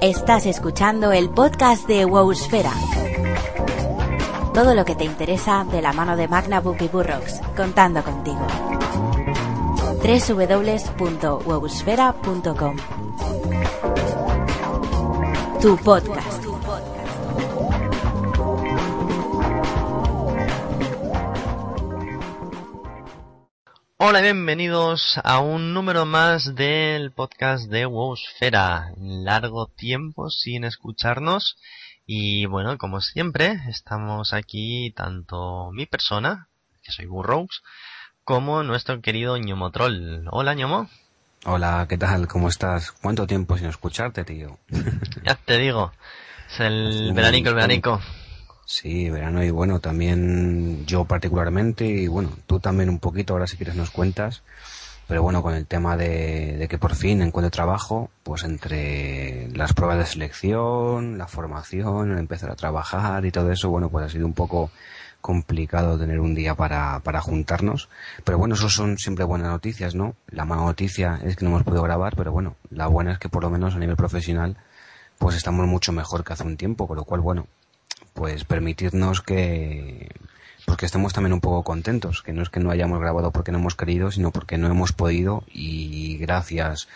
Estás escuchando el podcast de Wowsfera. Todo lo que te interesa de la mano de Magna y Burrox, contando contigo. www.wowsfera.com Tu podcast. Hola y bienvenidos a un número más del podcast de Wowsfera. Largo tiempo sin escucharnos y bueno, como siempre, estamos aquí tanto mi persona, que soy Burrows, como nuestro querido Ñomo Troll. Hola Ñomo. Hola, ¿qué tal? ¿Cómo estás? ¿Cuánto tiempo sin escucharte, tío? ya te digo, es el veranico, el veranico. Sí, verano y bueno, también yo particularmente y bueno, tú también un poquito, ahora si quieres nos cuentas, pero bueno, con el tema de, de que por fin encuentre trabajo, pues entre las pruebas de selección, la formación, el empezar a trabajar y todo eso, bueno, pues ha sido un poco complicado tener un día para, para juntarnos, pero bueno, eso son siempre buenas noticias, ¿no? La mala noticia es que no hemos podido grabar, pero bueno, la buena es que por lo menos a nivel profesional, pues estamos mucho mejor que hace un tiempo, con lo cual, bueno, pues permitirnos que pues que estemos también un poco contentos, que no es que no hayamos grabado porque no hemos querido, sino porque no hemos podido y gracias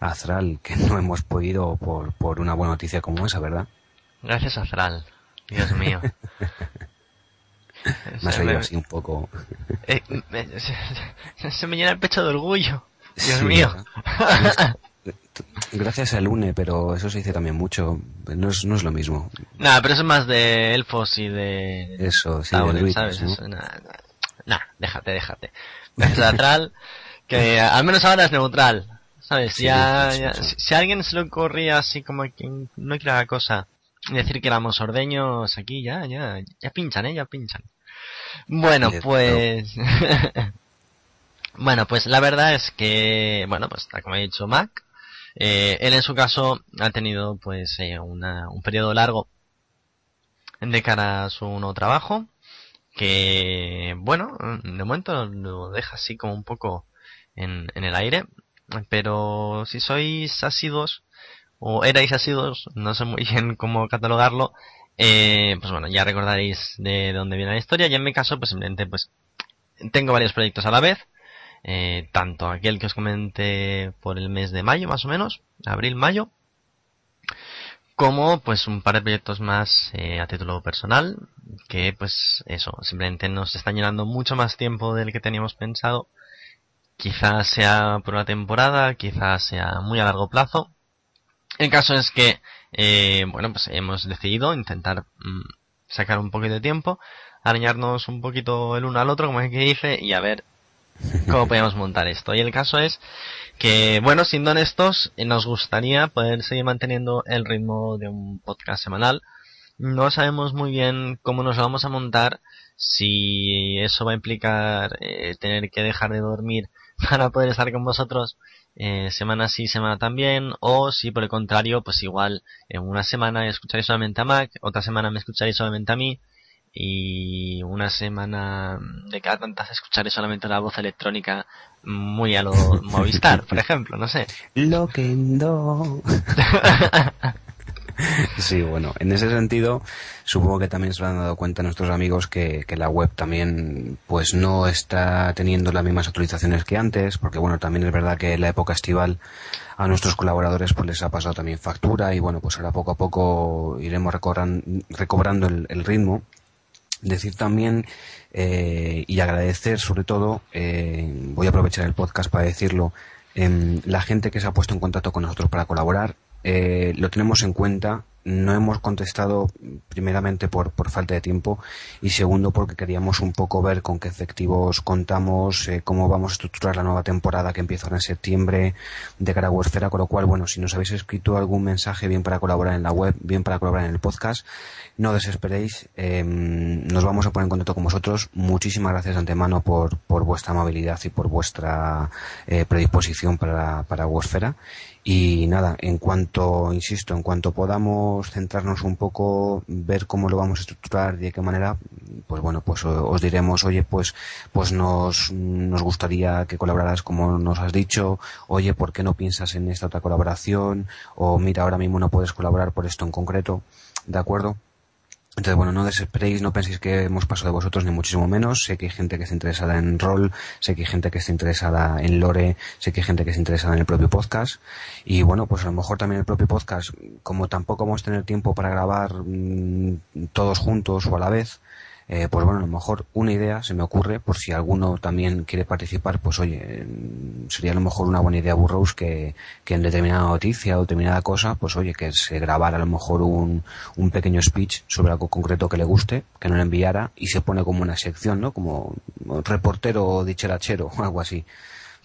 a Azral que no hemos podido por, por una buena noticia como esa, ¿verdad? Gracias Azral, Dios mío. me ha salido así un poco. Eh, se, me llena el pecho de orgullo. Dios mío. Gracias al UNE, pero eso se dice también mucho. No es, no es lo mismo. Nada, pero eso es más de elfos y de... Eso, sí, de ¿sabes? ¿no? Nada, nah, déjate, déjate. Es neutral, que al menos ahora es neutral. ¿Sabes? Sí, ya, ya si, si, a alguien se le ocurría así como que no quiere la cosa, decir que éramos ordeños aquí, ya, ya, ya pinchan, ¿eh? Ya pinchan. Bueno, pues... bueno, pues la verdad es que, bueno, pues como he dicho Mac, eh, él en su caso ha tenido pues eh, una, un periodo largo de cara a su nuevo trabajo que bueno de momento lo deja así como un poco en, el aire pero si sois asidos o erais asidos no sé muy bien cómo catalogarlo eh, pues bueno ya recordaréis de dónde viene la historia. Y en mi caso pues simplemente pues tengo varios proyectos a la vez eh, tanto aquel que os comenté por el mes de mayo más o menos, abril-mayo, como pues un par de proyectos más eh, a título personal, que pues eso, simplemente nos están llenando mucho más tiempo del que teníamos pensado. Quizás sea por una temporada, quizás sea muy a largo plazo. El caso es que, eh, bueno, pues hemos decidido intentar mmm, sacar un poquito de tiempo, arañarnos un poquito el uno al otro, como es que dice, y a ver cómo podemos montar esto. Y el caso es que, bueno, siendo honestos, nos gustaría poder seguir manteniendo el ritmo de un podcast semanal. No sabemos muy bien cómo nos lo vamos a montar, si eso va a implicar eh, tener que dejar de dormir para poder estar con vosotros eh, semana sí, semana también, o si por el contrario, pues igual en una semana escucharéis solamente a Mac, otra semana me escucharéis solamente a mí, y una semana de cada tantas escucharé solamente la voz electrónica muy a lo Movistar, por ejemplo, no sé. Loquendo. Sí, bueno, en ese sentido, supongo que también se lo han dado cuenta nuestros amigos que, que, la web también, pues no está teniendo las mismas actualizaciones que antes, porque bueno, también es verdad que la época estival a nuestros colaboradores pues les ha pasado también factura y bueno, pues ahora poco a poco iremos recobrando, recobrando el, el ritmo decir también eh, y agradecer sobre todo, eh, voy a aprovechar el podcast para decirlo, eh, la gente que se ha puesto en contacto con nosotros para colaborar, eh, lo tenemos en cuenta, no hemos contestado primeramente por, por falta de tiempo y segundo porque queríamos un poco ver con qué efectivos contamos, eh, cómo vamos a estructurar la nueva temporada que empieza en septiembre de cara a Wordfera, con lo cual, bueno, si nos habéis escrito algún mensaje bien para colaborar en la web, bien para colaborar en el podcast, no desesperéis, eh, nos vamos a poner en contacto con vosotros. Muchísimas gracias de antemano por, por vuestra amabilidad y por vuestra eh, predisposición para, para Wordfera. Y nada, en cuanto, insisto, en cuanto podamos centrarnos un poco, ver cómo lo vamos a estructurar y de qué manera, pues bueno, pues os diremos, oye, pues, pues nos, nos gustaría que colaboraras como nos has dicho, oye, ¿por qué no piensas en esta otra colaboración? O mira, ahora mismo no puedes colaborar por esto en concreto, ¿de acuerdo? Entonces, bueno, no desesperéis, no penséis que hemos pasado de vosotros, ni muchísimo menos. Sé que hay gente que está interesada en rol, sé que hay gente que está interesada en lore, sé que hay gente que está interesada en el propio podcast. Y bueno, pues a lo mejor también el propio podcast, como tampoco vamos a tener tiempo para grabar mmm, todos juntos o a la vez, eh, pues bueno, a lo mejor una idea se me ocurre, por si alguno también quiere participar, pues oye, sería a lo mejor una buena idea Burroughs que, que en determinada noticia o determinada cosa, pues oye, que se grabara a lo mejor un, un pequeño speech sobre algo concreto que le guste, que no le enviara y se pone como una sección, ¿no? Como reportero dicharachero o algo así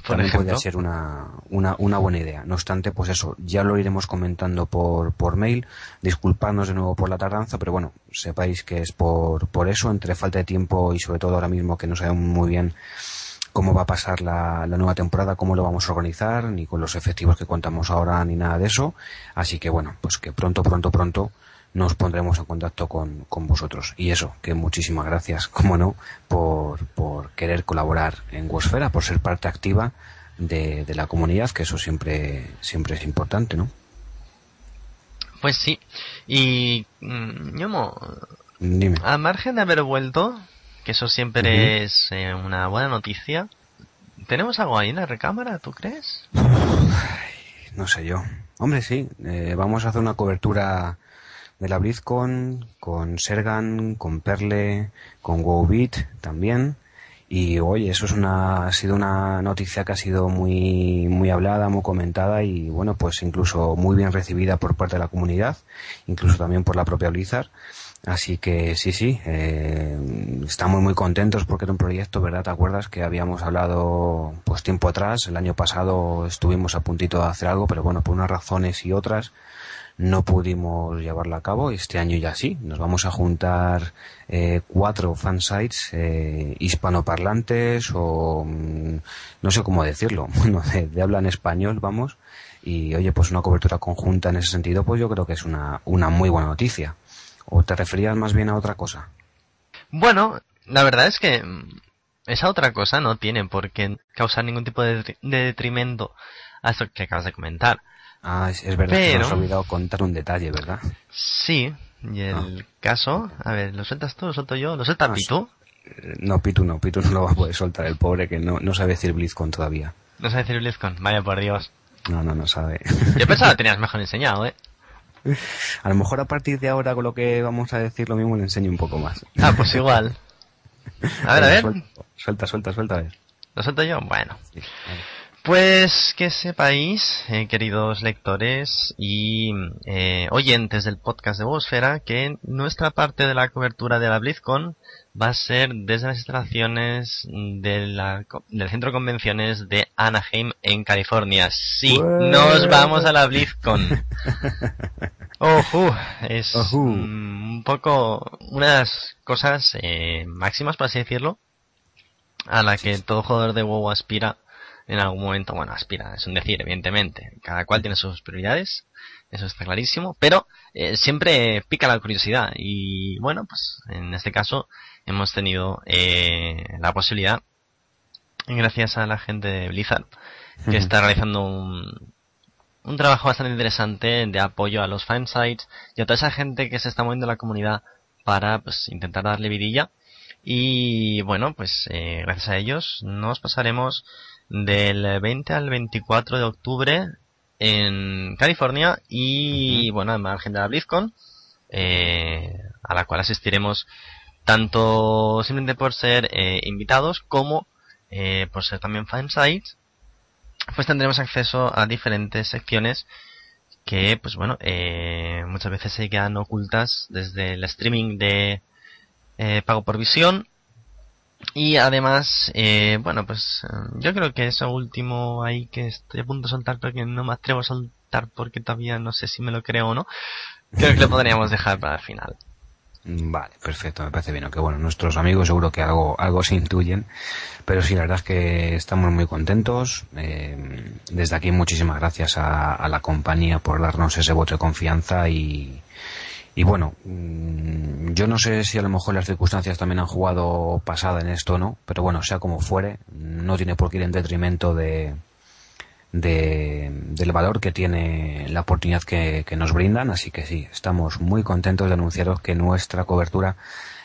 también puede ser una, una, una, buena idea. No obstante, pues eso, ya lo iremos comentando por, por mail. Disculpadnos de nuevo por la tardanza, pero bueno, sepáis que es por, por eso, entre falta de tiempo y sobre todo ahora mismo que no sabemos muy bien cómo va a pasar la, la, nueva temporada, cómo lo vamos a organizar, ni con los efectivos que contamos ahora, ni nada de eso. Así que bueno, pues que pronto, pronto, pronto nos pondremos en contacto con, con vosotros. Y eso, que muchísimas gracias, como no, por, por querer colaborar en Wosfera, por ser parte activa de, de, la comunidad, que eso siempre, siempre es importante, ¿no? Pues sí. Y, mmm, Yomo, Dime. al margen de haber vuelto, que eso siempre uh -huh. es eh, una buena noticia, ¿tenemos algo ahí en la recámara, tú crees? Ay, no sé yo. Hombre, sí, eh, vamos a hacer una cobertura de la BlizzCon, con Sergan, con Perle, con WoWbeat también. Y oye, eso es una, ha sido una noticia que ha sido muy, muy hablada, muy comentada y bueno, pues incluso muy bien recibida por parte de la comunidad, incluso también por la propia Blizzard. Así que sí, sí, eh, estamos muy contentos porque era un proyecto, ¿verdad? ¿Te acuerdas que habíamos hablado pues tiempo atrás? El año pasado estuvimos a puntito de hacer algo, pero bueno, por unas razones y otras, no pudimos llevarlo a cabo. Este año ya sí. Nos vamos a juntar eh, cuatro fansites eh, hispanoparlantes o mm, no sé cómo decirlo, bueno, de, de, español, vamos. Y oye, pues una cobertura conjunta en ese sentido, pues yo creo que es una, una muy buena noticia. ¿O te referías más bien a otra cosa? Bueno, la verdad es que esa otra cosa no tiene por qué causar ningún tipo de, de detrimento a esto que acabas de comentar. Ah, es, es verdad Pero, que nos olvidado contar un detalle, ¿verdad? Sí, y el ah. caso, a ver, ¿lo sueltas tú, lo suelto yo? ¿Lo suelta ah, Pitu? No, Pitu no, Pitu no lo va a poder soltar, el pobre que no, no sabe decir BlizzCon todavía. No sabe decir BlizzCon, vaya por Dios. No, no, no sabe. Yo pensaba que tenías mejor enseñado, ¿eh? A lo mejor a partir de ahora con lo que vamos a decir lo mismo le enseño un poco más. Ah, pues igual. A ver, a ver. Suelta, suelta, suelta, a ver. ¿Lo suelto yo? Bueno. Sí, vale. Pues que sepáis, eh, queridos lectores y eh, oyentes del podcast de Bosfera, que nuestra parte de la cobertura de la BlizzCon va a ser desde las instalaciones de la, del centro de convenciones de Anaheim en California. Sí, Ué. nos vamos a la BlizzCon. Ojo, es un poco unas cosas eh, máximas, por así decirlo, a la que todo jugador de WoW aspira en algún momento, bueno, aspira, es un decir, evidentemente. Cada cual tiene sus prioridades, eso está clarísimo, pero eh, siempre pica la curiosidad y bueno, pues en este caso hemos tenido eh, la posibilidad, gracias a la gente de Blizzard, que uh -huh. está realizando un, un trabajo bastante interesante de apoyo a los fansites y a toda esa gente que se está moviendo en la comunidad para pues intentar darle vidilla y bueno pues eh, gracias a ellos nos pasaremos del 20 al 24 de octubre en California y bueno, al margen de la BlizzCon, eh, a la cual asistiremos tanto simplemente por ser eh, invitados como eh, por ser también fansites, pues tendremos acceso a diferentes secciones que, pues bueno, eh, muchas veces se quedan ocultas desde el streaming de eh, pago por visión y además, eh, bueno, pues yo creo que eso último ahí que estoy a punto de soltar, pero que no me atrevo a soltar porque todavía no sé si me lo creo o no, creo que lo podríamos dejar para el final. Vale, perfecto, me parece bien. Que bueno, nuestros amigos seguro que algo, algo se intuyen, pero sí, la verdad es que estamos muy contentos. Eh, desde aquí muchísimas gracias a, la compañía por darnos ese voto de confianza y, y bueno, mm, yo no sé si a lo mejor las circunstancias también han jugado pasada en esto o no, pero bueno, sea como fuere, no tiene por qué ir en detrimento de, de, del valor que tiene la oportunidad que, nos brindan. Así que sí, estamos muy contentos de anunciaros que nuestra cobertura,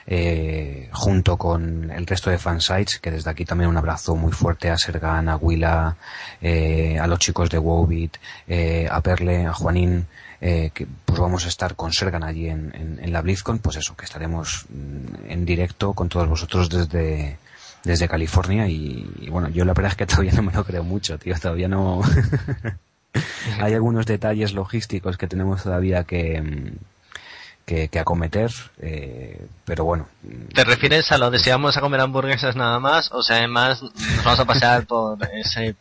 eh, junto con el resto de fansites, que desde aquí también un abrazo muy fuerte a Sergan, a Willa, eh, a los chicos de Wobit, eh, a Perle, a Juanín, que pues vamos a estar con Sergan allí en, en, la BlizzCon, pues eso, que estaremos mm, en directo con todos vosotros desde, desde California y, bueno, yo la verdad es que todavía no me lo creo mucho, tío, todavía no... Hay algunos detalles logísticos que tenemos todavía que, que, acometer, eh, pero bueno. ¿Te refieres a lo de si vamos a comer hamburguesas nada más? O sea, además nos vamos a pasear por ese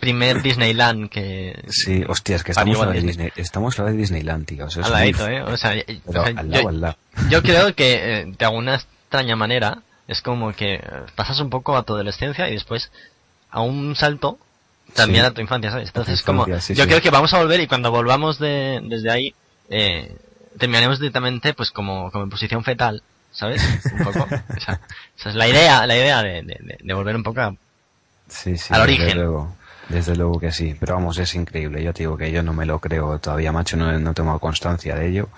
primer Disneyland que... Sí, hostias, que estamos a la de Disney, estamos a la de Disneyland, tío. O sea, al ¿eh? O sea, al lado, yo, al lado. yo creo que eh, de alguna extraña manera es como que pasas un poco a tu adolescencia y después a un salto también a tu infancia, ¿sabes? Entonces, como, yo creo que vamos a volver y cuando volvamos de, desde ahí, eh, terminaremos directamente, pues, como, como en posición fetal, ¿sabes? Un poco. esa, es la idea, la idea de, de, volver un poco a, sí, al origen. Luego, desde luego que sí. Pero vamos, es increíble. Yo te digo que yo no me lo creo todavía, macho, no, no tengo constancia de ello,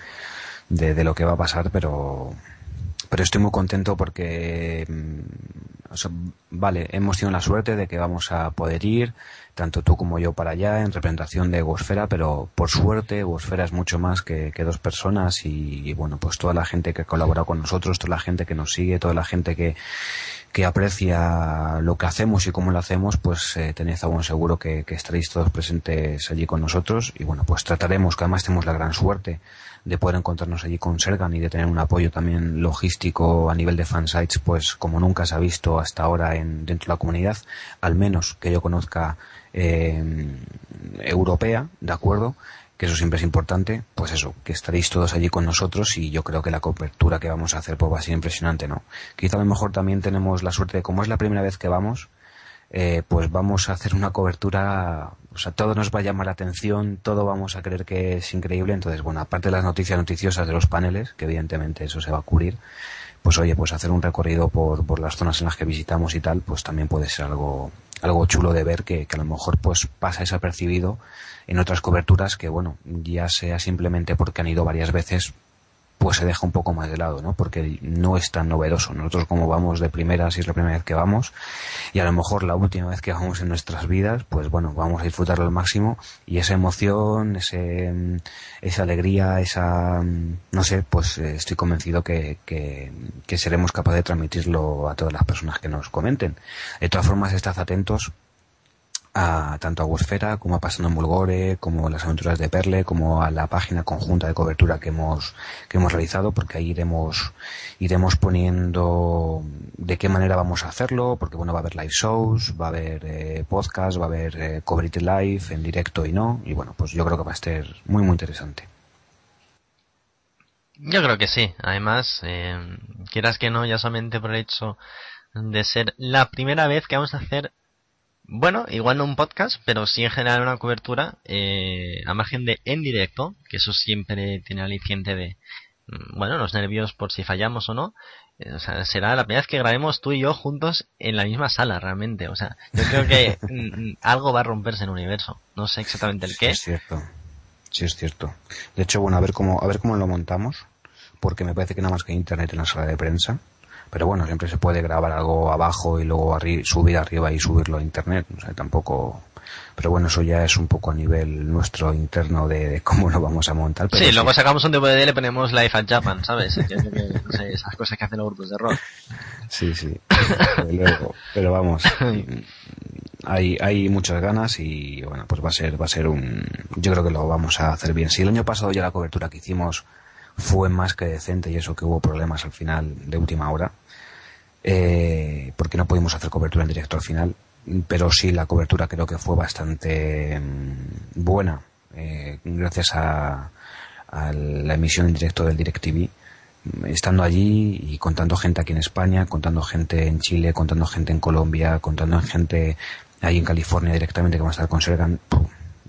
de, lo que va a pasar, pero, pero estoy muy contento porque, mm, vale, hemos tenido la suerte de que vamos a poder ir, tanto tú como yo para allá, en representación de Egosfera, pero por suerte Egosfera es mucho más que, dos personas y, bueno, pues toda la gente que colabora con nosotros, toda la gente que nos sigue, toda la gente que, que aprecia lo que hacemos y cómo lo hacemos, pues eh, tenéis a buen seguro que, que estaréis todos presentes allí con nosotros y bueno, pues trataremos, que además tenemos la gran suerte de poder encontrarnos allí con Sergan y de tener un apoyo también logístico a nivel de fansites, pues como nunca se ha visto hasta ahora en, dentro de la comunidad, al menos que yo conozca eh, europea, ¿de acuerdo? Que eso siempre es importante, pues eso, que estaréis todos allí con nosotros y yo creo que la cobertura que vamos a hacer pues va a ser impresionante, ¿no? Quizá a lo mejor también tenemos la suerte de, como es la primera vez que vamos, eh, pues vamos a hacer una cobertura, o sea, todo nos va a llamar la atención, todo vamos a creer que es increíble, entonces, bueno, aparte de las noticias noticiosas de los paneles, que evidentemente eso se va a cubrir, pues oye, pues hacer un recorrido por, por las zonas en las que visitamos y tal, pues también puede ser algo, algo chulo de ver que, que a lo mejor pues pasa desapercibido en otras coberturas que bueno, ya sea simplemente porque han ido varias veces, pues se deja un poco más de lado, ¿no? Porque no es tan novedoso. Nosotros como vamos de primera, si es la primera vez que vamos, y a lo mejor la última vez que vamos en nuestras vidas, pues bueno, vamos a disfrutarlo al máximo y esa emoción, ese, esa alegría, esa, no sé, pues eh, estoy convencido que, que, que seremos capaces de transmitirlo a todas las personas que nos comenten. De todas formas, estad atentos a tanto a Wosfera como a Pasando en Bulgore, como las aventuras de Perle, como a la página conjunta de cobertura que hemos, que hemos realizado, porque ahí iremos, iremos poniendo de qué manera vamos a hacerlo, porque bueno, va a haber live shows, va a haber eh, podcast, va a haber eh, live en directo y no, y bueno, pues yo creo que va a ser muy muy interesante. Yo creo que sí, además, eh, quieras que no, ya solamente por el hecho de ser la primera vez que vamos a hacer bueno, igual no un podcast, pero sí en general una cobertura eh, a margen de en directo, que eso siempre tiene aliciente de, mm, bueno, los nervios por si fallamos o no. Eh, o sea, será la primera vez que grabemos tú y yo juntos en la misma sala, realmente. O sea, yo creo que mm, algo va a romperse en el universo. No sé exactamente el qué. es cierto. Sí, es cierto. De hecho, bueno, a ver cómo, a ver cómo lo montamos, porque me parece que nada más que internet en la sala de prensa pero bueno, siempre se puede grabar algo abajo y luego subir arriba y subirlo a internet, o sea, tampoco, pero bueno, eso ya es un poco a nivel nuestro interno de, cómo lo vamos a montar. sí, luego sacamos un DVD y le ponemos Life at Japan, ¿sabes? esas cosas que hacen los grupos de rock. Sí, sí, pero vamos, hay, hay muchas ganas y bueno, pues va a ser, va a ser un, yo creo que lo vamos a hacer bien. Si el año pasado ya la cobertura que hicimos fue más que decente y eso que hubo problemas al final de última hora, eh, porque no pudimos hacer cobertura en directo al final, pero sí la cobertura creo que fue bastante mm, buena, eh, gracias a, a, la emisión en directo del DirecTV, estando allí y contando gente aquí en España, contando gente en Chile, contando gente en Colombia, contando gente ahí en California directamente que va a estar con Sergan,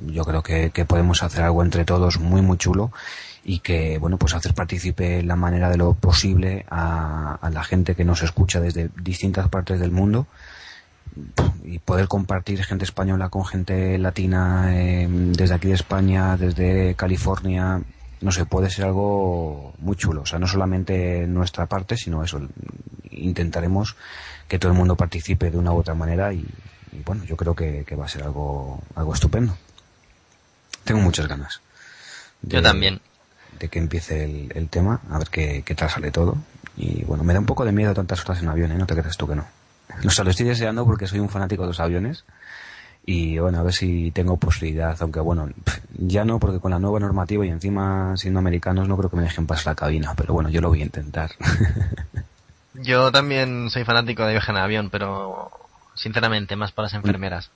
yo creo que, podemos hacer algo entre todos muy muy chulo y que bueno pues hacer partícipe la manera de lo posible a, la gente que nos escucha desde distintas partes del mundo y poder compartir gente española con gente latina eh, desde aquí de España, desde California, no sé, puede ser algo muy chulo. O sea, no solamente nuestra parte, sino eso. Intentaremos que todo el mundo participe de una u otra manera y, bueno, yo creo que, va a ser algo, algo estupendo. Tengo muchas ganas. yo también. De que empiece el, tema, a ver qué, qué tal sale todo. Y bueno, me da un poco de miedo tantas horas en avión, ¿eh? No te crees tú que no. O sea, lo estoy deseando porque soy un fanático de los aviones y bueno, a ver si tengo posibilidad, aunque bueno, ya no, porque con la nueva normativa y encima siendo americanos no creo que me dejen pasar la cabina, pero bueno, yo lo voy a intentar. yo también soy fanático de viajar en avión, pero sinceramente más para las enfermeras.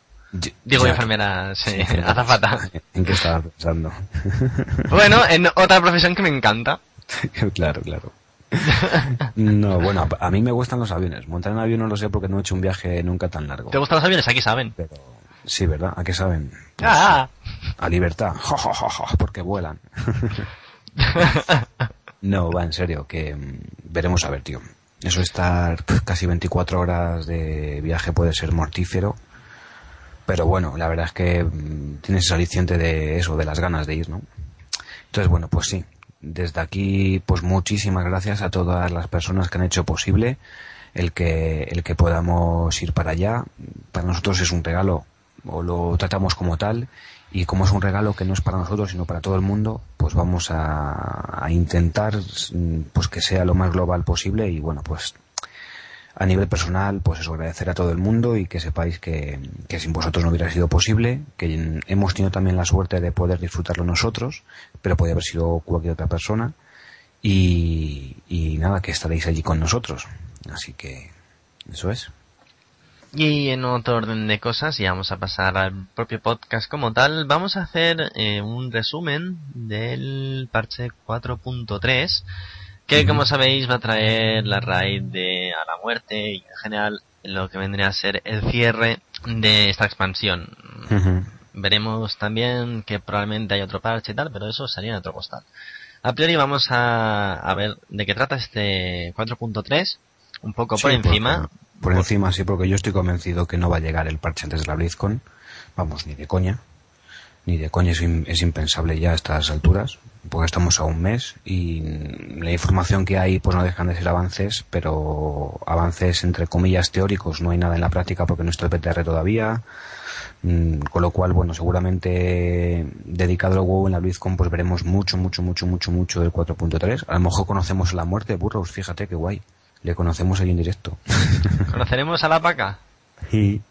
Digo enfermeras, sí, azafata. ¿En qué estaba pensando? bueno, en otra profesión que me encanta. claro, claro. No, bueno, a mí me gustan los aviones. Montar en avión no lo sé porque no he hecho un viaje nunca tan largo. ¿Te gustan los aviones? Aquí saben. Pero Sí, ¿verdad? ¿A qué saben? Pues, ah. A libertad. porque vuelan. no, va, en serio, que mm, veremos a ver, tío. Eso estar casi 24 horas de viaje puede ser mortífero. Pero bueno, la verdad es que mm, tienes ese aliciente de eso, de las ganas de ir, ¿no? Entonces, bueno, pues sí. Desde aquí, pues muchísimas gracias a todas las personas que han hecho posible el que, el que podamos ir para allá. Para nosotros es un regalo o lo tratamos como tal y como es un regalo que no es para nosotros sino para todo el mundo pues vamos a, intentar pues que sea lo más global posible y bueno pues a nivel personal pues eso agradecer a todo el mundo y que sepáis que, que sin vosotros no hubiera sido posible que hemos tenido también la suerte de poder disfrutarlo nosotros pero podría haber sido cualquier otra persona y, y nada que estaréis allí con nosotros. Así que eso es. Y en otro orden de cosas, y vamos a pasar al propio podcast como tal, vamos a hacer eh, un resumen del parche 4.3, que como sabéis va a traer la raíz de la muerte y en general lo que vendría a ser el cierre de esta expansión. Veremos también que probablemente hay otro parche y tal, pero eso sería en otro costal. A priori vamos a, a ver de qué trata este 4.3, un poco por encima. Por encima, sí, porque yo estoy convencido que no va a llegar el parche antes de la BlizzCon. Vamos, ni de coña. Ni de coña es, impensable ya a estas alturas, porque estamos a un mes y la información que hay pues no dejan de ser avances, pero avances entre comillas teóricos, no hay nada en la práctica porque no está el PTR todavía. Mm, con lo cual, bueno, seguramente dedicado al WoW en la BlizzCon pues veremos mucho, mucho, mucho, mucho, mucho del 4.3. A lo mejor conocemos la muerte de Burroughs, fíjate qué guay. Le conocemos ahí en directo. ¿Conoceremos a la paca? Sí.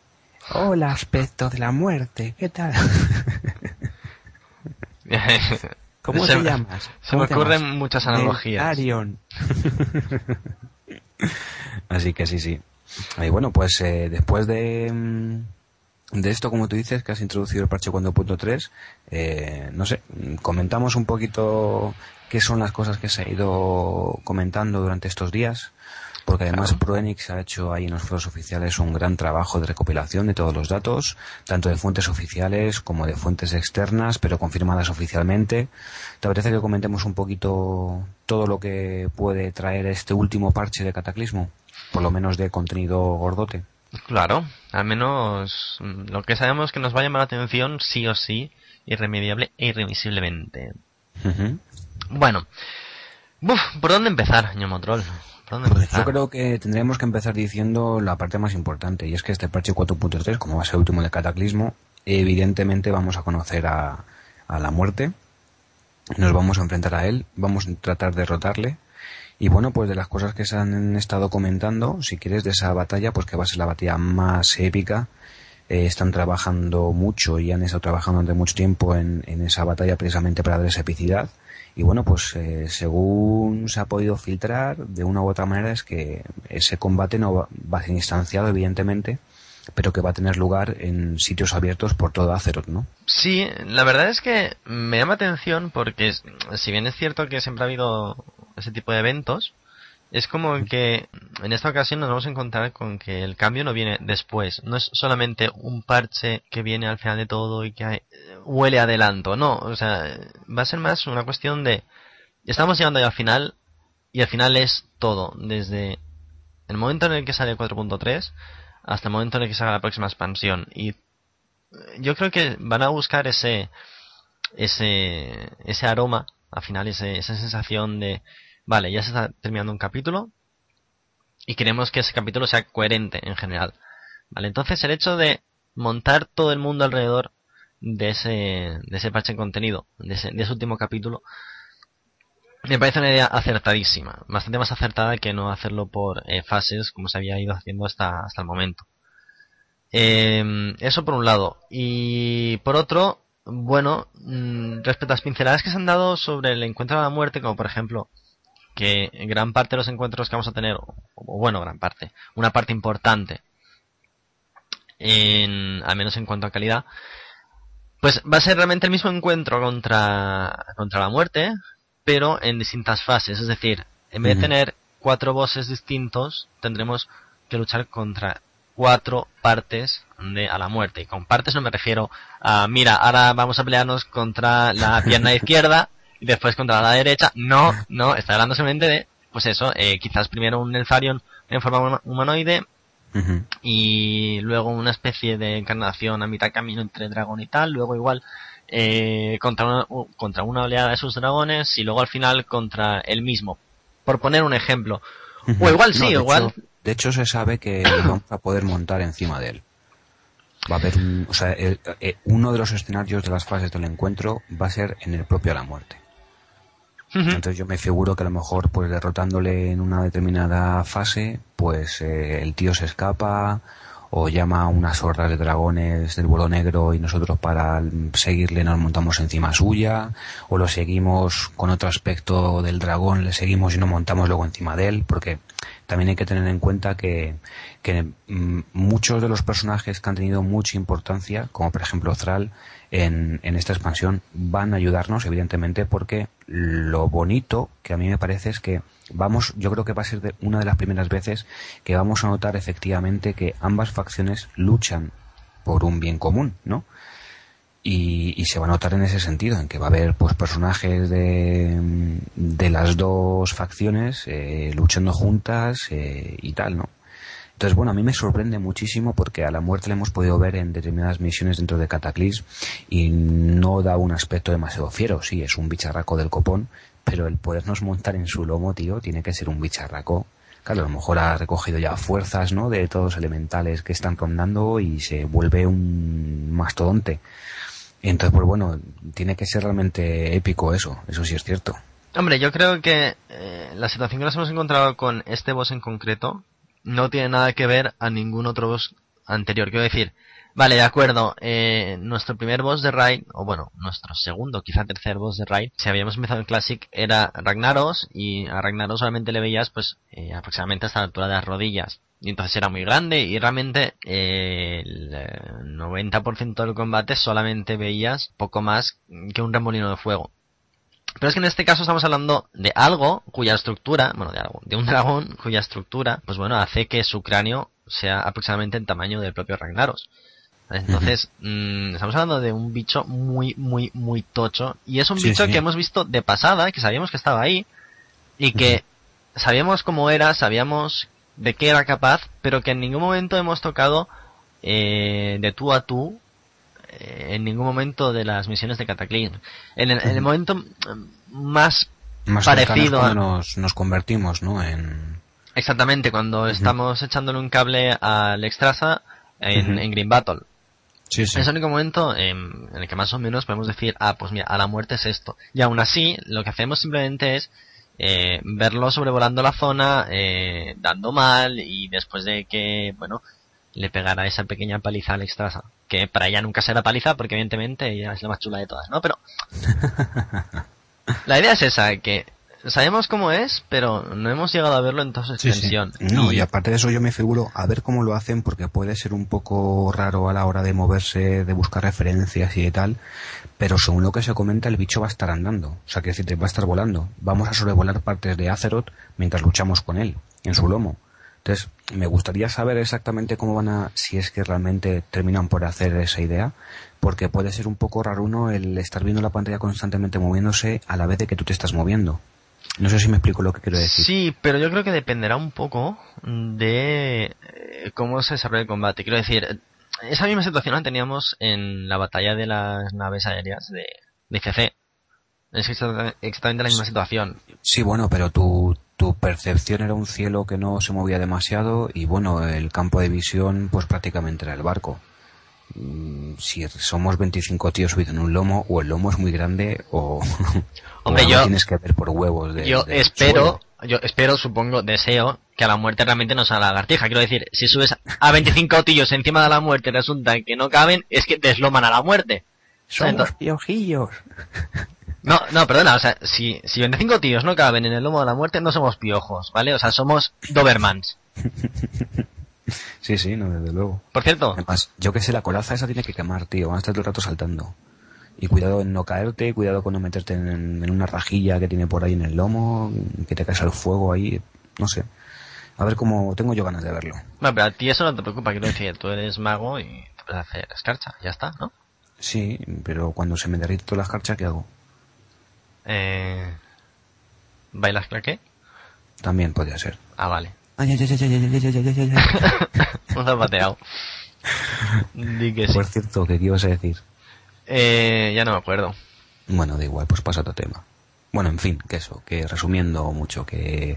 Hola, aspecto de la muerte, ¿qué tal? ¿Cómo te llamas? Se me ocurren muchas analogías. Arion. Así que sí, sí. Y bueno, pues eh, después de, mm, de esto, como tú dices, que has introducido el parche 4.3, eh, no sé, comentamos un poquito qué son las cosas que se ha ido comentando durante estos días porque además Proenix ha hecho ahí en los foros oficiales un gran trabajo de recopilación de todos los datos, tanto de fuentes oficiales como de fuentes externas, pero confirmadas oficialmente. ¿Te parece que comentemos un poquito todo lo que puede traer este último parche de Cataclismo? Por lo menos de contenido gordote. Claro, al menos lo que sabemos que nos va a llamar la atención sí o sí, irremediable e irremisiblemente. Bueno, ¿por dónde empezar, Ñomotrol? Yo creo que tendríamos que empezar diciendo la parte más importante, y es que este parche 4.3, como va a ser el último de Cataclismo, evidentemente vamos a conocer a, la muerte, nos vamos a enfrentar a él, vamos a tratar de derrotarle, y bueno, pues de las cosas que se han estado comentando, si quieres, de esa batalla, pues que va a ser la batalla más épica, eh, están trabajando mucho y han estado trabajando durante mucho tiempo en, en esa batalla precisamente para dar esa epicidad. Y bueno, pues eh, según se ha podido filtrar, de una u otra manera es que ese combate no va, a ser instanciado, evidentemente, pero que va a tener lugar en sitios abiertos por toda Azeroth, ¿no? Sí, la verdad es que me llama atención porque si bien es cierto que siempre ha habido ese tipo de eventos, es como que en esta ocasión nos vamos a encontrar con que el cambio no viene después. No es solamente un parche que viene al final de todo y que eh, huele adelanto. No, o sea, va a ser más una cuestión de... Estamos llegando ya al final y al final es todo. Desde el momento en el que sale 4.3 hasta el momento en el que salga la próxima expansión. Y yo creo que van a buscar ese, ese, ese aroma, al final, ese, esa sensación de vale, ya se está terminando un capítulo y queremos que ese capítulo sea coherente en general. Vale, entonces el hecho de montar todo el mundo alrededor de ese, de ese parche en contenido, de ese, de ese último capítulo, me parece una idea acertadísima, bastante más acertada que no hacerlo por eh, fases como se había ido haciendo hasta, hasta el momento. Eh, eso por un lado. Y por otro, bueno, mm, respecto a las pinceladas que se han dado sobre el encuentro de la muerte, como por ejemplo que gran parte de los encuentros que vamos a tener, o bueno, gran parte, una parte importante, en, al menos en cuanto a calidad, pues va a ser realmente el mismo encuentro contra, contra la muerte, pero en distintas fases. Es decir, en vez de tener cuatro bosses distintos, tendremos que luchar contra cuatro partes de a la muerte. Y con partes no me refiero a, mira, ahora vamos a pelearnos contra la pierna izquierda y después contra la derecha. No, no, está hablando simplemente de, pues eso, eh, quizás primero un Elfarion en forma humanoide y luego una especie de encarnación a mitad camino entre dragón y tal, luego igual eh, contra, una, contra una oleada de sus dragones y luego al final contra el mismo. Por poner un ejemplo. O igual sí, igual. de hecho se sabe que vamos a poder montar encima de él va a haber o sea, eh, uno de los escenarios de las fases del encuentro va a ser en el propio a la muerte. Entonces yo me figuro que a lo mejor pues derrotándole en una determinada fase, pues eh, el tío se escapa o llama a unas hordas de dragones del vuelo negro y nosotros para seguirle nos montamos encima suya, o lo seguimos con otro aspecto del dragón, le seguimos y nos montamos luego encima de él, porque también hay que tener en cuenta que, que mm, muchos de los personajes que han tenido mucha importancia, como por ejemplo Thrall, en, en esta expansión, van a ayudarnos, evidentemente, porque lo bonito que a mí me parece es que vamos, yo creo que va a ser de una de las primeras veces que vamos a notar efectivamente que ambas facciones luchan por un bien común, ¿no? Y, se va a notar en ese sentido, en que va a haber pues personajes de, de las dos facciones eh, luchando juntas eh, y tal, ¿no? Entonces, bueno, a mí me sorprende muchísimo porque a la muerte la hemos podido ver en determinadas misiones dentro de Cataclysm y no da un aspecto demasiado fiero. Sí, es un bicharraco del copón, pero el podernos montar en su lomo, tío, tiene que ser un bicharraco claro, a lo mejor ha recogido ya fuerzas, ¿no? De todos los elementales que están rondando y se vuelve un mastodonte. Entonces, pues bueno, tiene que ser realmente épico eso, eso sí es cierto. Hombre, yo creo que eh, la situación que nos hemos encontrado con este boss en concreto no tiene nada que ver a ningún otro boss anterior. Quiero decir, vale, de acuerdo, eh, nuestro primer boss de Raid, o bueno, nuestro segundo, quizá tercer boss de Raid, si habíamos empezado en Classic, era Ragnaros, y a Ragnaros solamente le veías, pues, eh, aproximadamente hasta la altura de las rodillas. Y entonces era muy grande y realmente eh, el 90% del combate solamente veías poco más que un remolino de fuego. Pero es que en este caso estamos hablando de algo cuya estructura, bueno, de algo, de un dragón cuya estructura, pues bueno, hace que su cráneo sea aproximadamente el tamaño del propio Ragnaros. Entonces, mm, estamos hablando de un bicho muy, muy, muy tocho. Y es un bicho que hemos visto de pasada, que sabíamos que estaba ahí, y que sabíamos cómo era, sabíamos de qué era capaz, pero que en ningún momento hemos tocado eh, de tú a tú en ningún momento de las misiones de Cataclysm. En el, momento más, parecido a... Nos, nos convertimos, ¿no? En... Exactamente, cuando estamos echándole un cable al Extrasa en, en Green Battle. Sí, sí. Es el único momento en, el que más o menos podemos decir, ah, pues mira, a la muerte es esto. Y aún así, lo que hacemos simplemente es eh, verlo sobrevolando la zona, eh, dando mal y después de que, bueno, le pegara esa pequeña paliza al extrasa. Que para ella nunca será paliza porque evidentemente ella es la más chula de todas, ¿no? Pero la idea es esa, que sabemos cómo es, pero no hemos llegado a verlo en toda su extensión. No, y... aparte de eso yo me figuro a ver cómo lo hacen porque puede ser un poco raro a la hora de moverse, de buscar referencias y de tal, pero según lo que se comenta el bicho va a estar andando, o sea que decir, va a estar volando. Vamos a sobrevolar partes de Azeroth mientras luchamos con él, en su lomo. Entonces, me gustaría saber exactamente cómo van a, si es que realmente terminan por hacer esa idea, porque puede ser un poco raro uno el estar viendo la pantalla constantemente moviéndose a la vez de que tú te estás moviendo. No sé si me explico lo que quiero decir. Sí, pero yo creo que dependerá un poco de eh, cómo se desarrolla el combate. Quiero decir, esa misma situación la teníamos en la batalla de las naves aéreas de, de. Es exactamente la misma situación. Sí, bueno, pero tu, tu percepción era un cielo que no se movía demasiado y bueno, el campo de visión pues prácticamente era el barco. Mm, si somos 25 tíos subidos en un lomo, o el lomo es muy grande, o, Hombre, yo, tienes que ver por huevos. De, yo espero, yo espero, supongo, deseo que a la muerte realmente no sea la lagartija. Quiero decir, si subes a 25 tíos encima de la muerte y resulta que no caben, es que desloman a la muerte. Somos piojillos. No, no, perdona, o sea, si, si 25 tíos no caben en el lomo de la muerte, no somos piojos, ¿vale? O sea, somos Dobermans. Sí, sí, no, desde luego. Por cierto. Además, yo que sé, la coraza esa tiene que quemar, tío. Van a estar todo el rato saltando. Y cuidado en no caerte, cuidado con no meterte en, en una rajilla que tiene por ahí en el lomo, que te caes al fuego ahí, no sé. A ver cómo tengo yo ganas de verlo. Bueno, pero a ti eso no te preocupa, quiero decir, tú eres mago y te puedes hacer escarcha, ya está, ¿no? Sí, pero cuando se me derrite toda la escarcha, ¿qué hago? Eh, ¿Bailas claqué? También podría ser. Ah, vale. Por cierto, ¿qué ibas a decir? Eh, ya no me acuerdo. Bueno, da igual, pues pasa otro tema. Bueno, en fin, que eso, que resumiendo mucho, que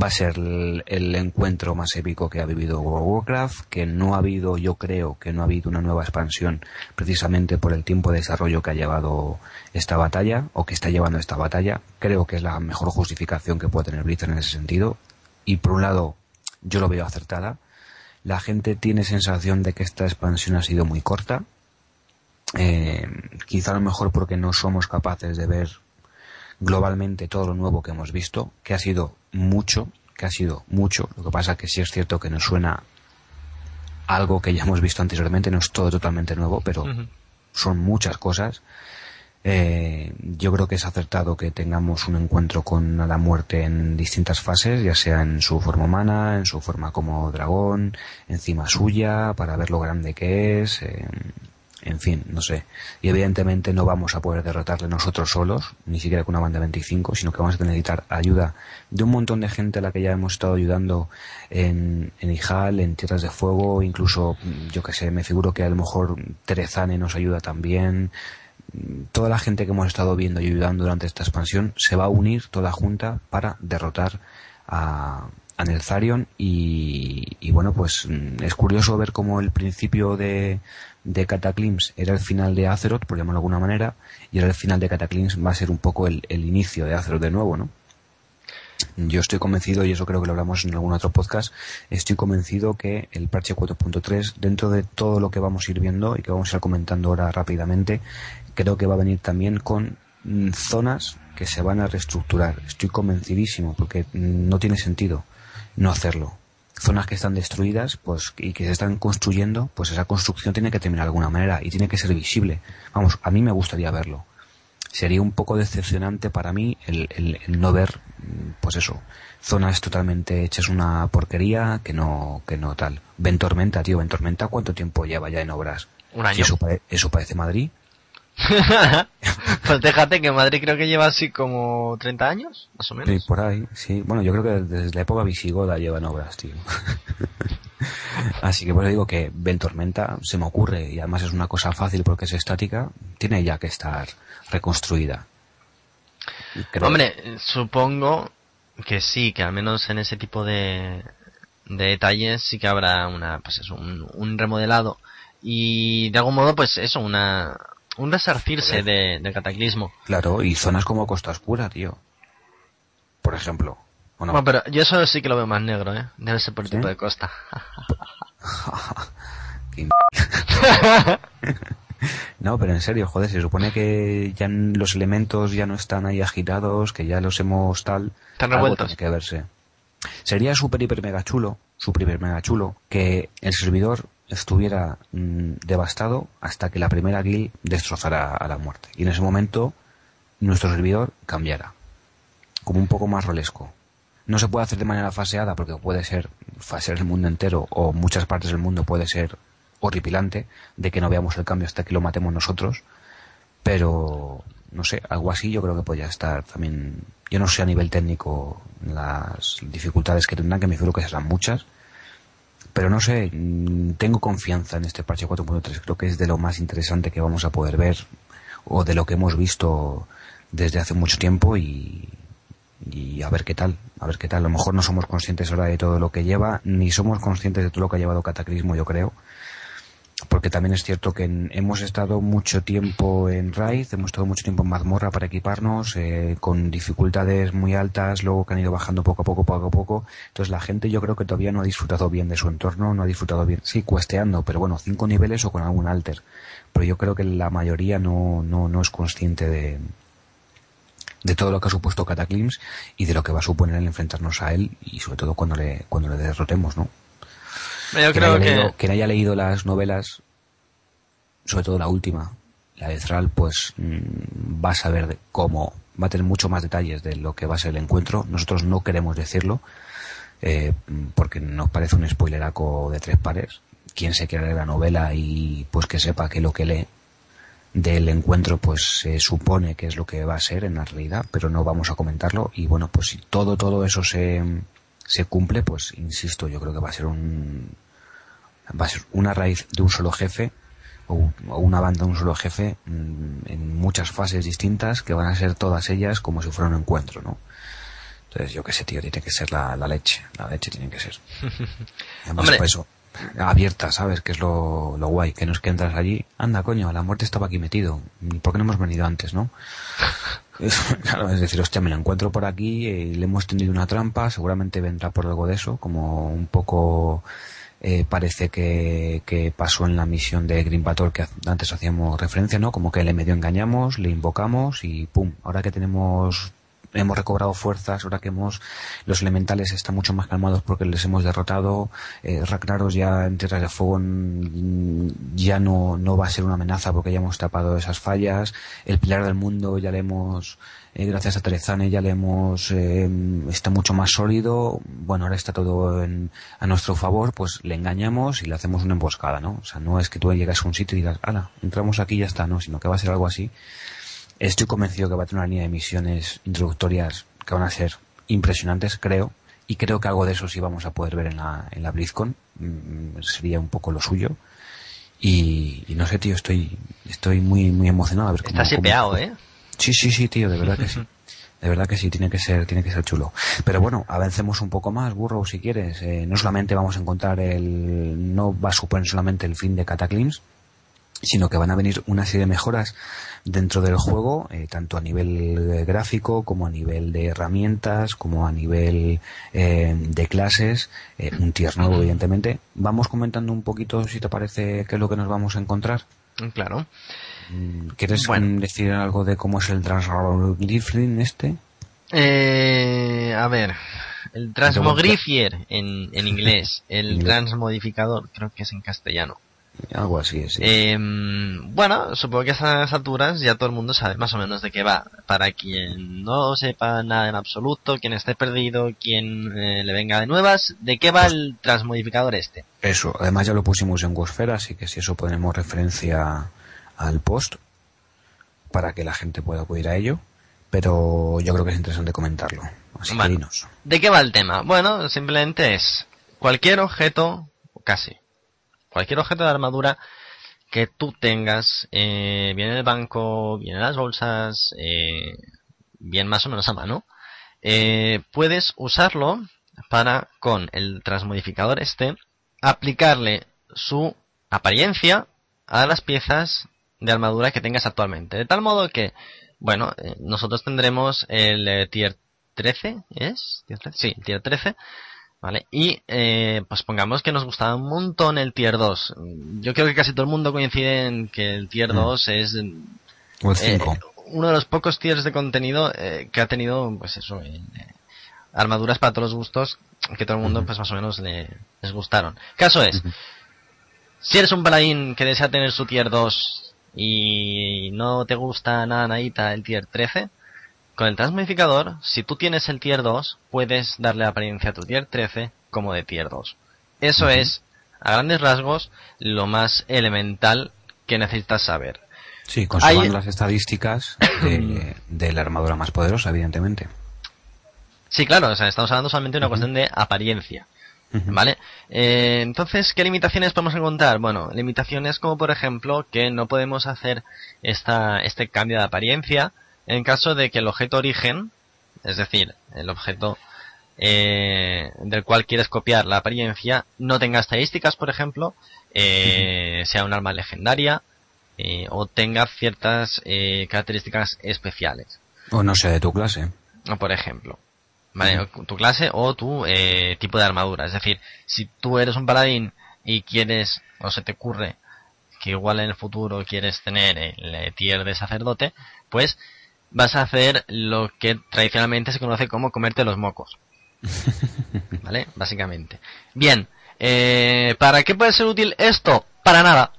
va a ser el, encuentro más épico que ha vivido World of Warcraft, que no ha habido, yo creo que no ha habido una nueva expansión precisamente por el tiempo de desarrollo que ha llevado esta batalla, o que está llevando esta batalla. Creo que es la mejor justificación que puede tener Blizzard en ese sentido. Y por un lado, yo lo veo acertada. La gente tiene sensación de que esta expansión ha sido muy corta. Eh, quizá a lo mejor porque no somos capaces de ver globalmente todo lo nuevo que hemos visto, que ha sido mucho, que ha sido mucho. Lo que pasa que sí es cierto que nos suena algo que ya hemos visto anteriormente, no es todo totalmente nuevo, pero son muchas cosas. Eh, yo creo que es acertado que tengamos un encuentro con la muerte en distintas fases, ya sea en su forma humana, en su forma como dragón, encima suya, para ver lo grande que es, eh, en fin, no sé. Y evidentemente no vamos a poder derrotarle nosotros solos, ni siquiera con una banda de 25, sino que vamos a necesitar ayuda de un montón de gente a la que ya hemos estado ayudando en, en Ijal, en Tierras de Fuego, incluso, mm, yo que sé, me figuro que a lo mejor Terezane nos ayuda también. Mm, Toda la gente que hemos estado viendo y ayudando durante esta expansión se va a unir toda junta para derrotar a, a Nelzarion y, y bueno, pues mm, es curioso ver cómo el principio de, de Cataclysm era el final de Azeroth, por llamarlo de alguna manera, y ahora el final de Cataclysm va a ser un poco el, el inicio de Azeroth de nuevo, ¿no? Yo estoy convencido, y eso creo que lo hablamos en algún otro podcast, estoy convencido que el parche 4.3, dentro de todo lo que vamos a ir viendo y que vamos a ir comentando ahora rápidamente, creo que va a venir también con mm, zonas que se van a reestructurar. Estoy convencidísimo, porque mm, no tiene sentido no hacerlo. Zonas que están destruidas pues y que se están construyendo, pues esa construcción tiene que terminar de alguna manera y tiene que ser visible. Vamos, a mí me gustaría verlo sería un poco decepcionante para mí el, el- el no ver, pues eso, zonas totalmente hechas una porquería que no, que no tal. Ventormenta, tío, Ventormenta, ¿cuánto tiempo lleva ya en obras? Un año. Si eso, pare- eso parece Madrid. pues déjate que Madrid creo que lleva así como 30 años, más o Sí, menos. por ahí, sí. Bueno, yo creo que desde la época visigoda llevan obras, tío. Así que por eso digo que Ventormenta se me ocurre, y además es una cosa fácil porque es estática, tiene ya que estar reconstruida. Creo- Hombre, supongo que sí, que al menos en ese tipo de, de detalles sí que habrá una, pues eso, un, un remodelado y de algún modo pues eso, una, un resarcirse de, cataclismo. Claro, y zonas como Costa Oscura, tío. Por ejemplo. Bueno, pero yo eso sí que lo veo más negro, eh. Debe ser por el ¿Sí? tipo de costa. No, pero en serio, joder, se supone que ya los elementos ya no están ahí agitados, que ya los hemos tal. Están revueltos. que verse. Sería súper, hiper, mega chulo, súper, hiper, mega chulo, que el servidor estuviera mm, devastado hasta que la primera guild destrozara a la muerte. Y en ese momento nuestro servidor cambiara. Como un poco más rolesco. No se puede hacer de manera faseada porque puede ser fasear el mundo entero o muchas partes del mundo puede ser horripilante de que no veamos el cambio hasta que lo matemos nosotros. Pero, no sé, algo así yo creo que podría estar también. Yo no sé a nivel técnico las dificultades que tendrán, que me figuro que serán muchas. Pero no sé, mm, tengo confianza en este parche 4.3. Creo que es de lo más interesante que vamos a poder ver o de lo que hemos visto desde hace mucho tiempo y, y a ver qué tal, a ver qué tal. A lo mejor no somos conscientes ahora de todo lo que lleva, ni somos conscientes de todo lo que ha llevado Cataclismo, yo creo. Porque también es cierto que hemos estado mucho tiempo en Raid, hemos estado mucho tiempo en mazmorra para equiparnos, eh, con dificultades muy altas, luego que han ido bajando poco a poco, poco a poco. Entonces la gente yo creo que todavía no ha disfrutado bien de su entorno, no ha disfrutado bien, sí, cuesteando, pero bueno, cinco niveles o con algún alter. Pero yo creo que la mayoría no, no, no es consciente de, de todo lo que ha supuesto Cataclysm y de lo que va a suponer el enfrentarnos a él y sobre todo cuando le, cuando le derrotemos, ¿no? Yo creo que... Leído, quien haya leído las novelas, sobre todo la última, la de Thrall, pues mmm, va a saber cómo, va a tener mucho más detalles de lo que va a ser el encuentro. Nosotros no queremos decirlo, eh, porque nos parece un spoileraco de tres pares. Quien se quiera leer la novela y pues que sepa que lo que lee del encuentro pues se supone que es lo que va a ser en la realidad, pero no vamos a comentarlo y bueno, pues si todo todo eso se, se cumple, pues insisto, yo creo que va a ser un va a ser una raíz de un solo jefe o, o una banda de un solo jefe mmm, en muchas fases distintas que van a ser todas ellas como si fuera un encuentro, ¿no? Entonces, yo qué sé, tío, tiene que ser la, la leche. La leche tiene que ser. Además, Hombre. pues eso, abierta, ¿sabes? Que es lo, lo guay, que no es que entras allí, anda, coño, la muerte estaba aquí metido. ¿Por qué no hemos venido antes, no? Es, claro, es decir, hostia, me lo encuentro por aquí, eh, le hemos tendido una trampa, seguramente vendrá por algo de eso, como un poco eh, parece que, que pasó en la misión de Green Patrol que antes hacíamos referencia, ¿no? Como que le medio engañamos, le invocamos y pum, ahora que tenemos hemos recobrado fuerzas, ahora que hemos los elementales están mucho más calmados porque les hemos derrotado, eh, Ragnaros ya en Tierras de Fuego ya no, no va a ser una amenaza porque ya hemos tapado esas fallas, el Pilar del Mundo ya le hemos, eh, gracias a Terezane ya le hemos, eh, está mucho más sólido, bueno, ahora está todo en, a nuestro favor, pues le engañamos y le hacemos una emboscada, ¿no? O sea, no es que tú llegas a un sitio y digas, ala, entramos aquí y ya está, no, sino que va a ser algo así. Estoy convencido que va a tener una línea de misiones introductorias que van a ser impresionantes, creo. Y creo que algo de eso sí vamos a poder ver en la, en la BlizzCon. Mm, sería un poco lo suyo. Y, y, no sé, tío, estoy, estoy muy, muy emocionado a ver cómo. Estás ¿eh? Sí, sí, sí, tío, de verdad que sí. De verdad que sí, tiene que ser, tiene que ser chulo. Pero bueno, avancemos un poco más, burro, si quieres. Eh, no solamente vamos a encontrar el, no va a suponer solamente el fin de Cataclysm, sino que van a venir una serie de mejoras dentro del juego, eh, tanto a nivel gráfico como a nivel de herramientas, como a nivel eh, de clases, eh, un tier nuevo evidentemente. Vamos comentando un poquito si te parece qué es lo que nos vamos a encontrar. Claro. ¿Quieres bueno. decir algo de cómo es el Transmogrifier este? Eh, a ver, el Transmogrifier en, en inglés, el Transmodificador creo que es en castellano. Algo así, sí. Eh, bueno, supongo que a esas alturas ya todo el mundo sabe más o menos de qué va. Para quien no sepa nada en absoluto, quien esté perdido, quien eh, le venga de nuevas, ¿de qué va pues, el transmodificador este? Eso, además ya lo pusimos en Wosfera, así que si eso ponemos referencia al post para que la gente pueda acudir a ello. Pero yo creo que es interesante comentarlo. Así que dinos. ¿De qué va el tema? Bueno, simplemente es cualquier objeto, casi, cualquier objeto de armadura que tú tengas, eh, bien en el banco, bien en las bolsas, eh, bien más o menos a mano, eh, puedes usarlo para, con el transmodificador este, aplicarle su apariencia a las piezas de armadura que tengas actualmente. De tal modo que, bueno, eh, nosotros tendremos el eh, tier 13, ¿es? ¿Tier 13? Sí, tier 13 ¿Vale? Y eh, pues pongamos que nos gustaba un montón el tier 2. Yo creo que casi todo el mundo coincide en que el tier 2 es O el 5. eh, uno de los pocos tiers de contenido eh, que ha tenido, pues eso, eh, armaduras para todos los gustos que todo el mundo, pues más o menos le, les gustaron. Caso es, si eres un paladín que desea tener su tier 2 y no te gusta nada nadita el tier 13, con el transmodificador, si tú tienes el tier 2, puedes darle apariencia a tu tier 13 como de tier 2. Eso es, a grandes rasgos, lo más elemental que necesitas saber. Sí, conservando Hay- las estadísticas de, de la armadura más poderosa, evidentemente. Sí, claro, o sea, estamos hablando solamente de una cuestión de apariencia. ¿Vale? Eh, entonces, ¿qué limitaciones podemos encontrar? Bueno, limitaciones como por ejemplo que no podemos hacer esta, este cambio de apariencia en caso de que el objeto origen, es decir, el objeto eh, del cual quieres copiar la apariencia, no tenga estadísticas, por ejemplo, eh, sea un arma legendaria eh, o tenga ciertas eh, características especiales. O no sé de tu clase. Por ejemplo. ¿Vale? Tu clase o tu eh, tipo de armadura. Es decir, si tú eres un paladín y quieres, o se te ocurre que igual en el futuro quieres tener el eh, tier de sacerdote, pues vas a hacer lo que tradicionalmente se conoce como comerte los mocos. ¿Vale? Básicamente. Bien. Eh, ¿Para qué puede ser útil esto? Para nada.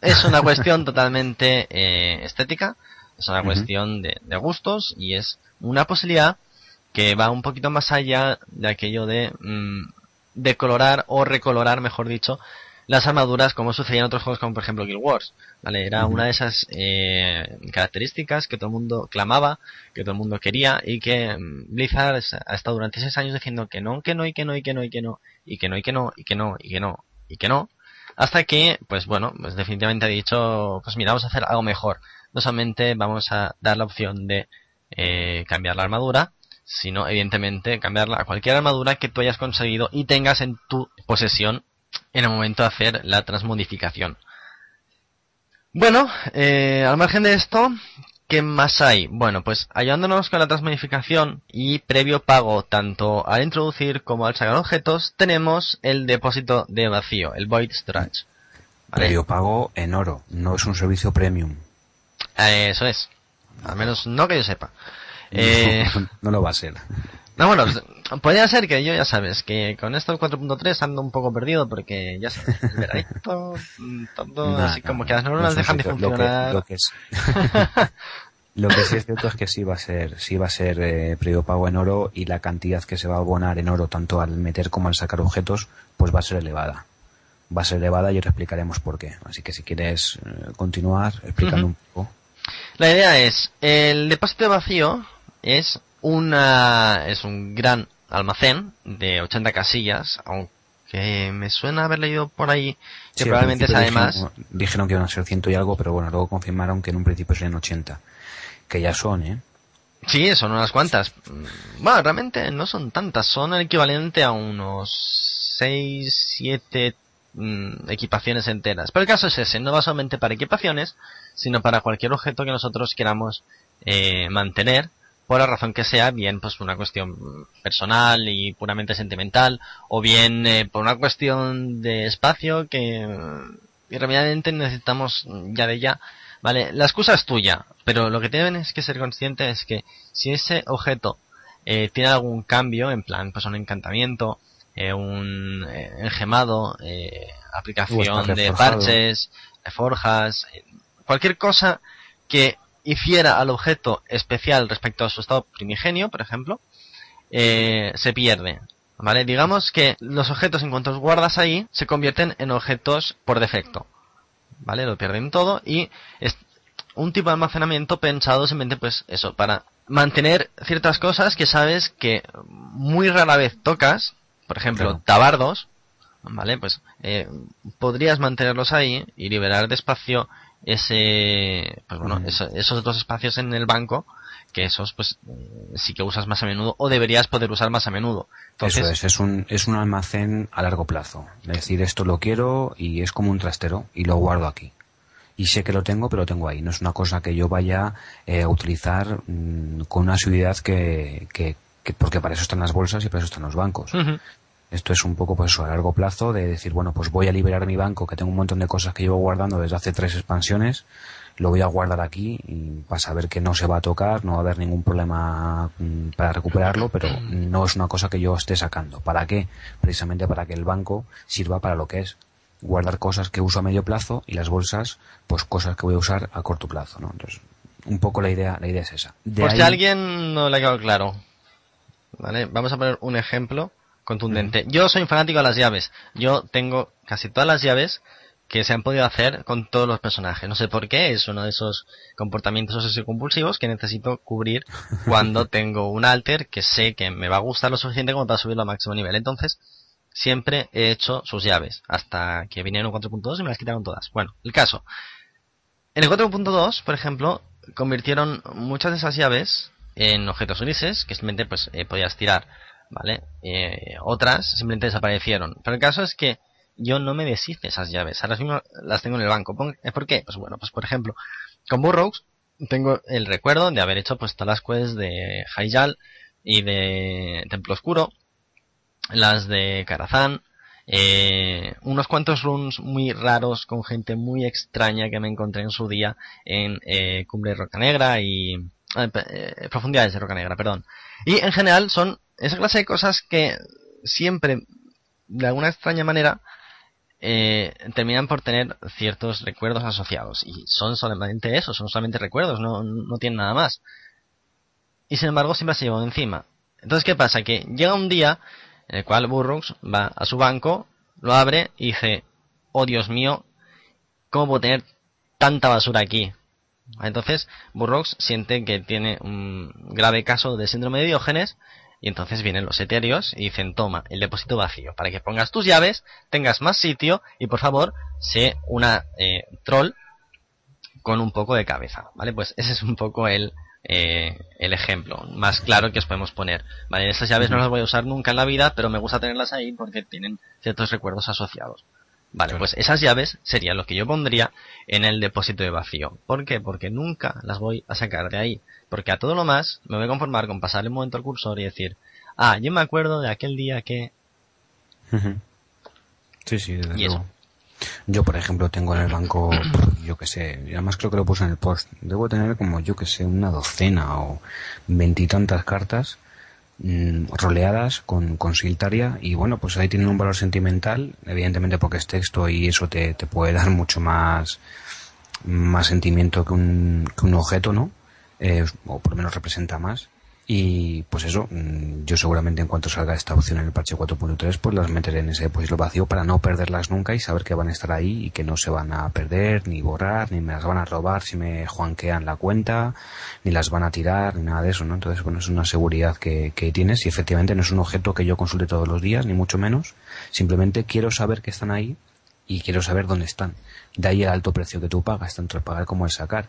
Es una cuestión totalmente eh, estética. Es una cuestión de, de gustos y es una posibilidad que va un poquito más allá de aquello de mm, decolorar o recolorar, mejor dicho, las armaduras como sucedía en otros juegos como por ejemplo Guild Wars. ¿Vale? Era una de esas eh, características que todo el mundo clamaba, que todo el mundo quería y que mm, Blizzard ha estado durante seis años diciendo que no, que no, y que no, y que no, y que no, y que no, y que no, y que no, y que no, y que no. Hasta que, pues bueno, pues definitivamente ha dicho, pues mira, vamos a hacer algo mejor. No solamente vamos a dar la opción de eh, cambiar la armadura, sino evidentemente cambiarla a cualquier armadura que tú hayas conseguido y tengas en tu posesión en el momento de hacer la transmodificación. Bueno, eh, al margen de esto, ¿qué más hay? Bueno, pues ayudándonos con la transmodificación y previo pago tanto al introducir como al sacar objetos, tenemos el depósito de vacío, el Void Storage. ¿Vale? Previo pago en oro, no es un servicio premium. Eh, eso es. Al menos no que yo sepa. Eh, no lo va a ser. no, bueno, podría ser que yo ya sabes que con esto del 4.3 ando un poco perdido porque ya sabes, el mm, todo No, así no, como que las neuronas dejan de sitio- lo que- funcionar. Lo que, es- lo que sí es cierto es que sí va a ser, sí va a ser eh, previo pago en oro y la cantidad que se va a abonar en oro tanto al meter como al sacar objetos, pues va a ser elevada. Va a ser elevada y ahora explicaremos por qué. Así que si quieres eh, continuar explicando un poco. La idea es, el depósito de vacío es una, es un gran almacén de 80 casillas, aunque me suena haber leído por ahí que Sí, probablemente es además, Dijeron, dijeron que iban a ser ciento y algo, pero bueno, luego confirmaron que en un principio serían 80. Que ya son, ¿eh? sí, son unas cuantas. Bueno, realmente no son tantas, son el equivalente a unos 6, 7 mm, equipaciones enteras. Pero el caso es ese, no va solamente para equipaciones, sino para cualquier objeto que nosotros queramos eh, mantener, por la razón que sea, bien pues por una cuestión personal y puramente sentimental, o bien eh, por una cuestión de espacio que mm, irremediablemente necesitamos ya de ya. Vale, la excusa es tuya, pero lo que tienes que ser consciente es que si ese objeto eh, tiene algún cambio, en plan, pues un encantamiento, eh, un eh, engemado, eh, aplicación de reforjado. parches, forjas, eh, cualquier cosa que hiciera al objeto especial respecto a su estado primigenio, por ejemplo, eh, se pierde. ¿Vale? Digamos que los objetos en cuanto los guardas ahí se convierten en objetos por defecto. ¿Vale? Lo pierden todo y es un tipo de almacenamiento pensado simplemente pues eso, para mantener ciertas cosas que sabes que muy rara vez tocas, por ejemplo, Claro. tabardos, ¿vale? Pues eh, podrías mantenerlos ahí y liberar de espacio ese, pues bueno, eso- esos otros espacios en el banco que esos pues sí que usas más a menudo o deberías poder usar más a menudo. Entonces, Eso es, es un, es un almacén a largo plazo. Es decir, esto lo quiero y es como un trastero y lo guardo aquí. Y sé que lo tengo, pero lo tengo ahí. No es una cosa que yo vaya eh, a utilizar mm, con una asiduidad que, que, que- porque para eso están las bolsas y para eso están los bancos. Esto es un poco pues a largo plazo de decir, bueno, pues voy a liberar mi banco, que tengo un montón de cosas que llevo guardando desde hace tres expansiones, lo voy a guardar aquí y para saber que no se va a tocar, no va a haber ningún problema mm, para recuperarlo, pero no es una cosa que yo esté sacando. ¿Para qué? Precisamente para que el banco sirva para lo que es guardar cosas que uso a medio plazo y las bolsas, pues cosas que voy a usar a corto plazo, ¿no? Entonces, un poco la idea, la idea es esa. Por si a alguien no le ha quedado claro, ¿vale? Vamos a poner un ejemplo contundente. Yo soy un fanático de las llaves. Yo tengo casi todas las llaves que se han podido hacer con todos los personajes. No sé por qué, es uno de esos comportamientos obsesivos compulsivos que necesito cubrir cuando tengo un alter que sé que me va a gustar lo suficiente como para subirlo a máximo nivel. Entonces, siempre he hecho sus llaves, hasta que vinieron 4.2 y me las quitaron todas. Bueno, el caso. En el 4.2, por ejemplo, convirtieron muchas de esas llaves en objetos grises, que simplemente pues eh, podías tirar, ¿vale? Eh, otras simplemente desaparecieron. Pero el caso es que yo no me deshice esas llaves. Ahora mismo las tengo en el banco. ¿Por qué? Pues bueno, pues por ejemplo, con Burroughs tengo el recuerdo de haber hecho pues todas las quests de Hyjal y de Templo Oscuro, las de Karazhan, eh, unos cuantos runes muy raros con gente muy extraña que me encontré en su día en eh, Cumbre Roca Negra y eh, eh, Profundidades de Roca Negra, perdón. Y en general son esa clase de cosas que siempre, de alguna extraña manera, eh, terminan por tener ciertos recuerdos asociados. Y son solamente eso, son solamente recuerdos, no, no tienen nada más. Y sin embargo siempre se llevan encima. Entonces, ¿qué pasa? Que llega un día en el cual Burroughs va a su banco, lo abre y dice, oh Dios mío, ¿cómo puedo tener tanta basura aquí? Entonces, Burroughs siente que tiene un grave caso de síndrome de Diógenes y entonces vienen los etéreos y dicen, toma, el depósito vacío, para que pongas tus llaves, tengas más sitio y por favor, sé una eh, troll con un poco de cabeza, ¿vale? Pues ese es un poco el, eh, el ejemplo más claro que os podemos poner, ¿vale? Estas llaves no las voy a usar nunca en la vida, pero me gusta tenerlas ahí porque tienen ciertos recuerdos asociados. Vale, pues esas llaves serían lo que yo pondría en el depósito de vacío. ¿Por qué? Porque nunca las voy a sacar de ahí. Porque a todo lo más me voy a conformar con pasar el momento al cursor y decir, ah, yo me acuerdo de aquel día que... Sí, sí, desde luego. Yo, por ejemplo, tengo en el banco, yo que sé, además creo que lo puse en el post, debo tener como, yo que sé, una docena o veintitantas cartas mmm, roleadas con, con Siltaria y bueno, pues ahí tienen un valor sentimental, evidentemente porque es texto y eso te, te puede dar mucho más, más sentimiento que un, que un objeto, ¿no? eh, o por lo menos representa más. Y pues eso, mm, yo seguramente en cuanto salga esta opción en el parche 4.3, pues las meteré en ese depósito vacío para no perderlas nunca y saber que van a estar ahí y que no se van a perder, ni borrar, ni me las van a robar si me juanquean la cuenta, ni las van a tirar, ni nada de eso, ¿no? Entonces, bueno, es una seguridad que, que tienes y efectivamente no es un objeto que yo consulte todos los días, ni mucho menos. Simplemente quiero saber que están ahí y quiero saber dónde están. De ahí el alto precio que tú pagas, tanto el pagar como el sacar.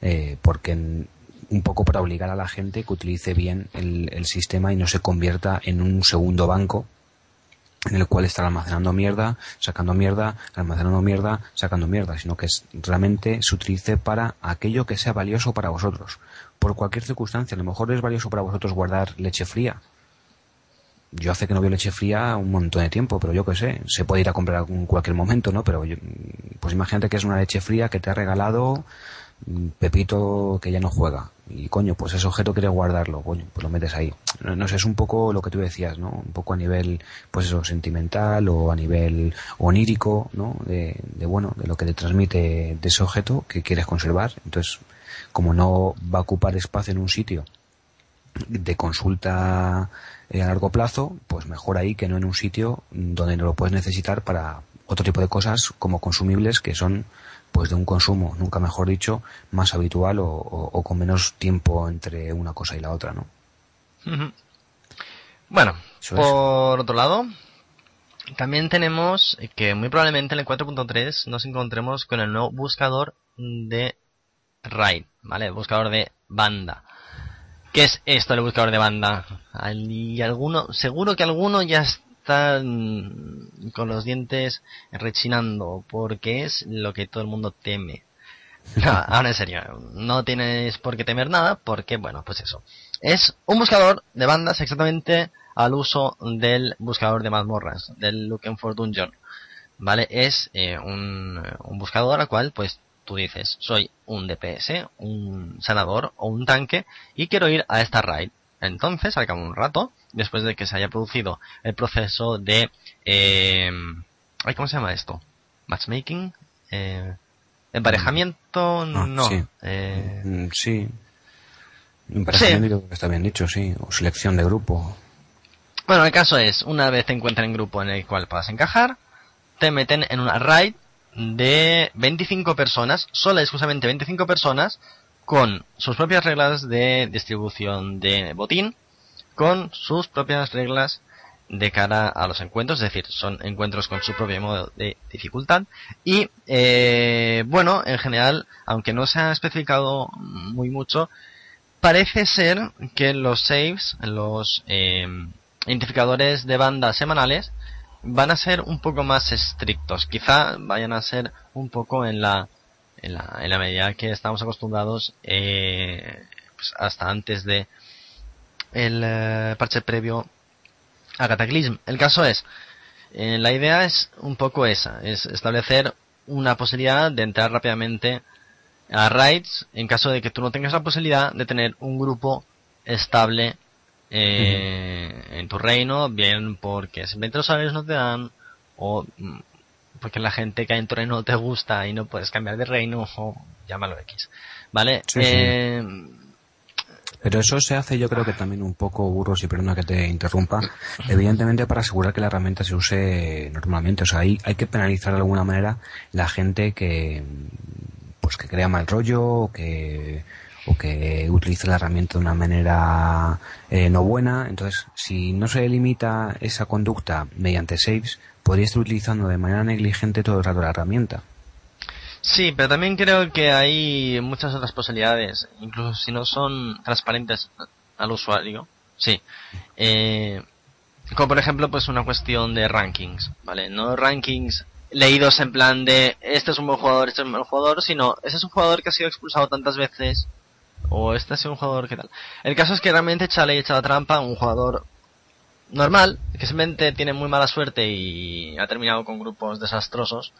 Eh, porque un poco para obligar a la gente que utilice bien el, el, sistema y no se convierta en un segundo banco en el cual estar almacenando mierda, sacando mierda, almacenando mierda, sacando mierda, sino que es, realmente se utilice para aquello que sea valioso para vosotros. Por cualquier circunstancia, a lo mejor es valioso para vosotros guardar leche fría. Yo hace que no veo leche fría un montón de tiempo, pero yo qué sé, se puede ir a comprar en cualquier momento, ¿no? Pero yo, pues imagínate que es una leche fría que te ha regalado Pepito que ya no juega. Y coño, pues ese objeto quiere guardarlo, coño, pues lo metes ahí. No, no sé, es un poco lo que tú decías, ¿no? Un poco a nivel, pues eso, sentimental o a nivel onírico, ¿no? De, de bueno, de lo que te transmite de ese objeto que quieres conservar. Entonces, como no va a ocupar espacio en un sitio de consulta eh, a largo plazo, pues mejor ahí que no en un sitio donde no lo puedes necesitar para otro tipo de cosas como consumibles que son pues de un consumo, nunca mejor dicho, más habitual o, o, o con menos tiempo entre una cosa y la otra, ¿no? Uh -huh. Bueno, Eso por es. otro lado, también tenemos que muy probablemente en el 4.3 nos encontremos con el nuevo buscador de RAID, ¿vale? buscador de banda. ¿Qué es esto el buscador de banda? Y alguno, seguro que alguno ya están con los dientes rechinando porque es lo que todo el mundo teme. No, ahora en serio, no tienes por qué temer nada porque, bueno, pues eso. Es un buscador de bandas exactamente al uso del buscador de mazmorras, del Looking for Dungeon. ¿Vale? Es eh, un, un buscador al cual pues tú dices, soy un DPS, un sanador o un tanque y quiero ir a esta raid. Entonces, al cabo de un rato, después de que se haya producido el proceso de... Eh, ¿Cómo se llama esto? Matchmaking. Eh, emparejamiento, Ah, no. sí. Eh, Mm, Sí. Emparejamiento que está bien dicho, sí. O selección de grupo. bueno, el caso es, una vez te encuentran en grupo en el cual puedas encajar, te meten en una raid de 25 personas, solo exclusivamente 25 personas, con sus propias reglas de distribución de botín, con sus propias reglas de cara a los encuentros, es decir, son encuentros con su propio modo de dificultad. Y eh, bueno, en general, aunque no se ha especificado muy mucho, parece ser que los saves, los eh, identificadores de bandas semanales van a ser un poco más estrictos, quizá vayan a ser un poco en la en la, en la medida que estamos acostumbrados eh, pues hasta antes de el eh, parche previo a Cataclysm. El caso es, eh, la idea es un poco esa, es establecer una posibilidad de entrar rápidamente a raids en caso de que tú no tengas la posibilidad de tener un grupo estable eh, en tu reino, bien porque simplemente los salarios no te dan o mm, porque la gente que hay en tu reino no te gusta y no puedes cambiar de reino o llámalo X. ¿Vale? Sí, sí. Eh, Pero eso se hace yo creo que también un poco burros y perdona que te interrumpa, evidentemente para asegurar que la herramienta se use normalmente. O sea, hay, hay que penalizar de alguna manera la gente que pues que crea mal rollo o que o que utiliza la herramienta de una manera eh, no buena. Entonces, si no se limita esa conducta mediante saves, podría estar utilizando de manera negligente todo el rato la herramienta. Sí, pero también creo que hay muchas otras posibilidades, incluso si no son transparentes al usuario. Sí. Eh, como por ejemplo, pues una cuestión de rankings, ¿vale? No rankings leídos en plan de este es un buen jugador, este es un mal jugador, sino este es un jugador que ha sido expulsado tantas veces, o este ha sido un jugador que tal. El caso es que realmente Chale y echado trampa un jugador normal, que simplemente tiene muy mala suerte y ha terminado con grupos desastrosos,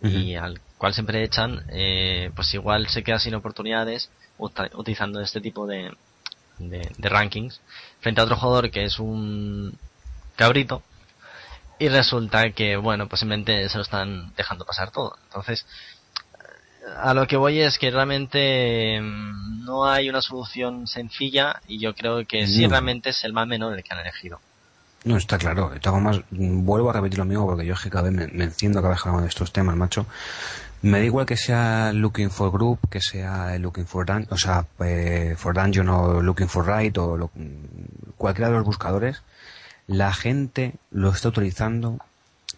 y al cual siempre echan, eh, pues igual se queda sin oportunidades utilizando este tipo de, de, de rankings frente a otro jugador que es un cabrito y resulta que, bueno, pues simplemente se lo están dejando pasar todo. Entonces, a lo que voy es que realmente mm, no hay una solución sencilla y yo creo que sí realmente es el más menor el que han elegido. No, está claro. Mm, vuelvo a repetir lo mismo porque yo es que cada vez me, enciendo cada vez que de estos temas, macho. Me da igual que sea Looking for Group, que sea Looking for Dungeon, o sea, eh, for Dungeon o Looking for Right o lo- cualquiera de los buscadores. La gente lo está utilizando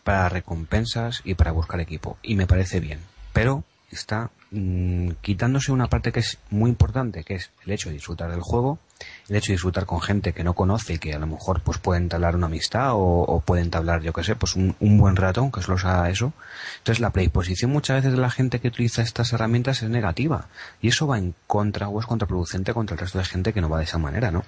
para recompensas y para buscar equipo. Y me parece bien. Pero está mm, quitándose una parte que es muy importante, que es el hecho de disfrutar del juego, el hecho de disfrutar con gente que no conoce y que a lo mejor pues puede entablar una amistad o, o puede entablar, yo que sé, pues un, un buen rato, aunque solo sea eso. Entonces la predisposición muchas veces de la gente que utiliza estas herramientas es negativa y eso va en contra o es contraproducente contra el resto de gente que no va de esa manera, ¿no?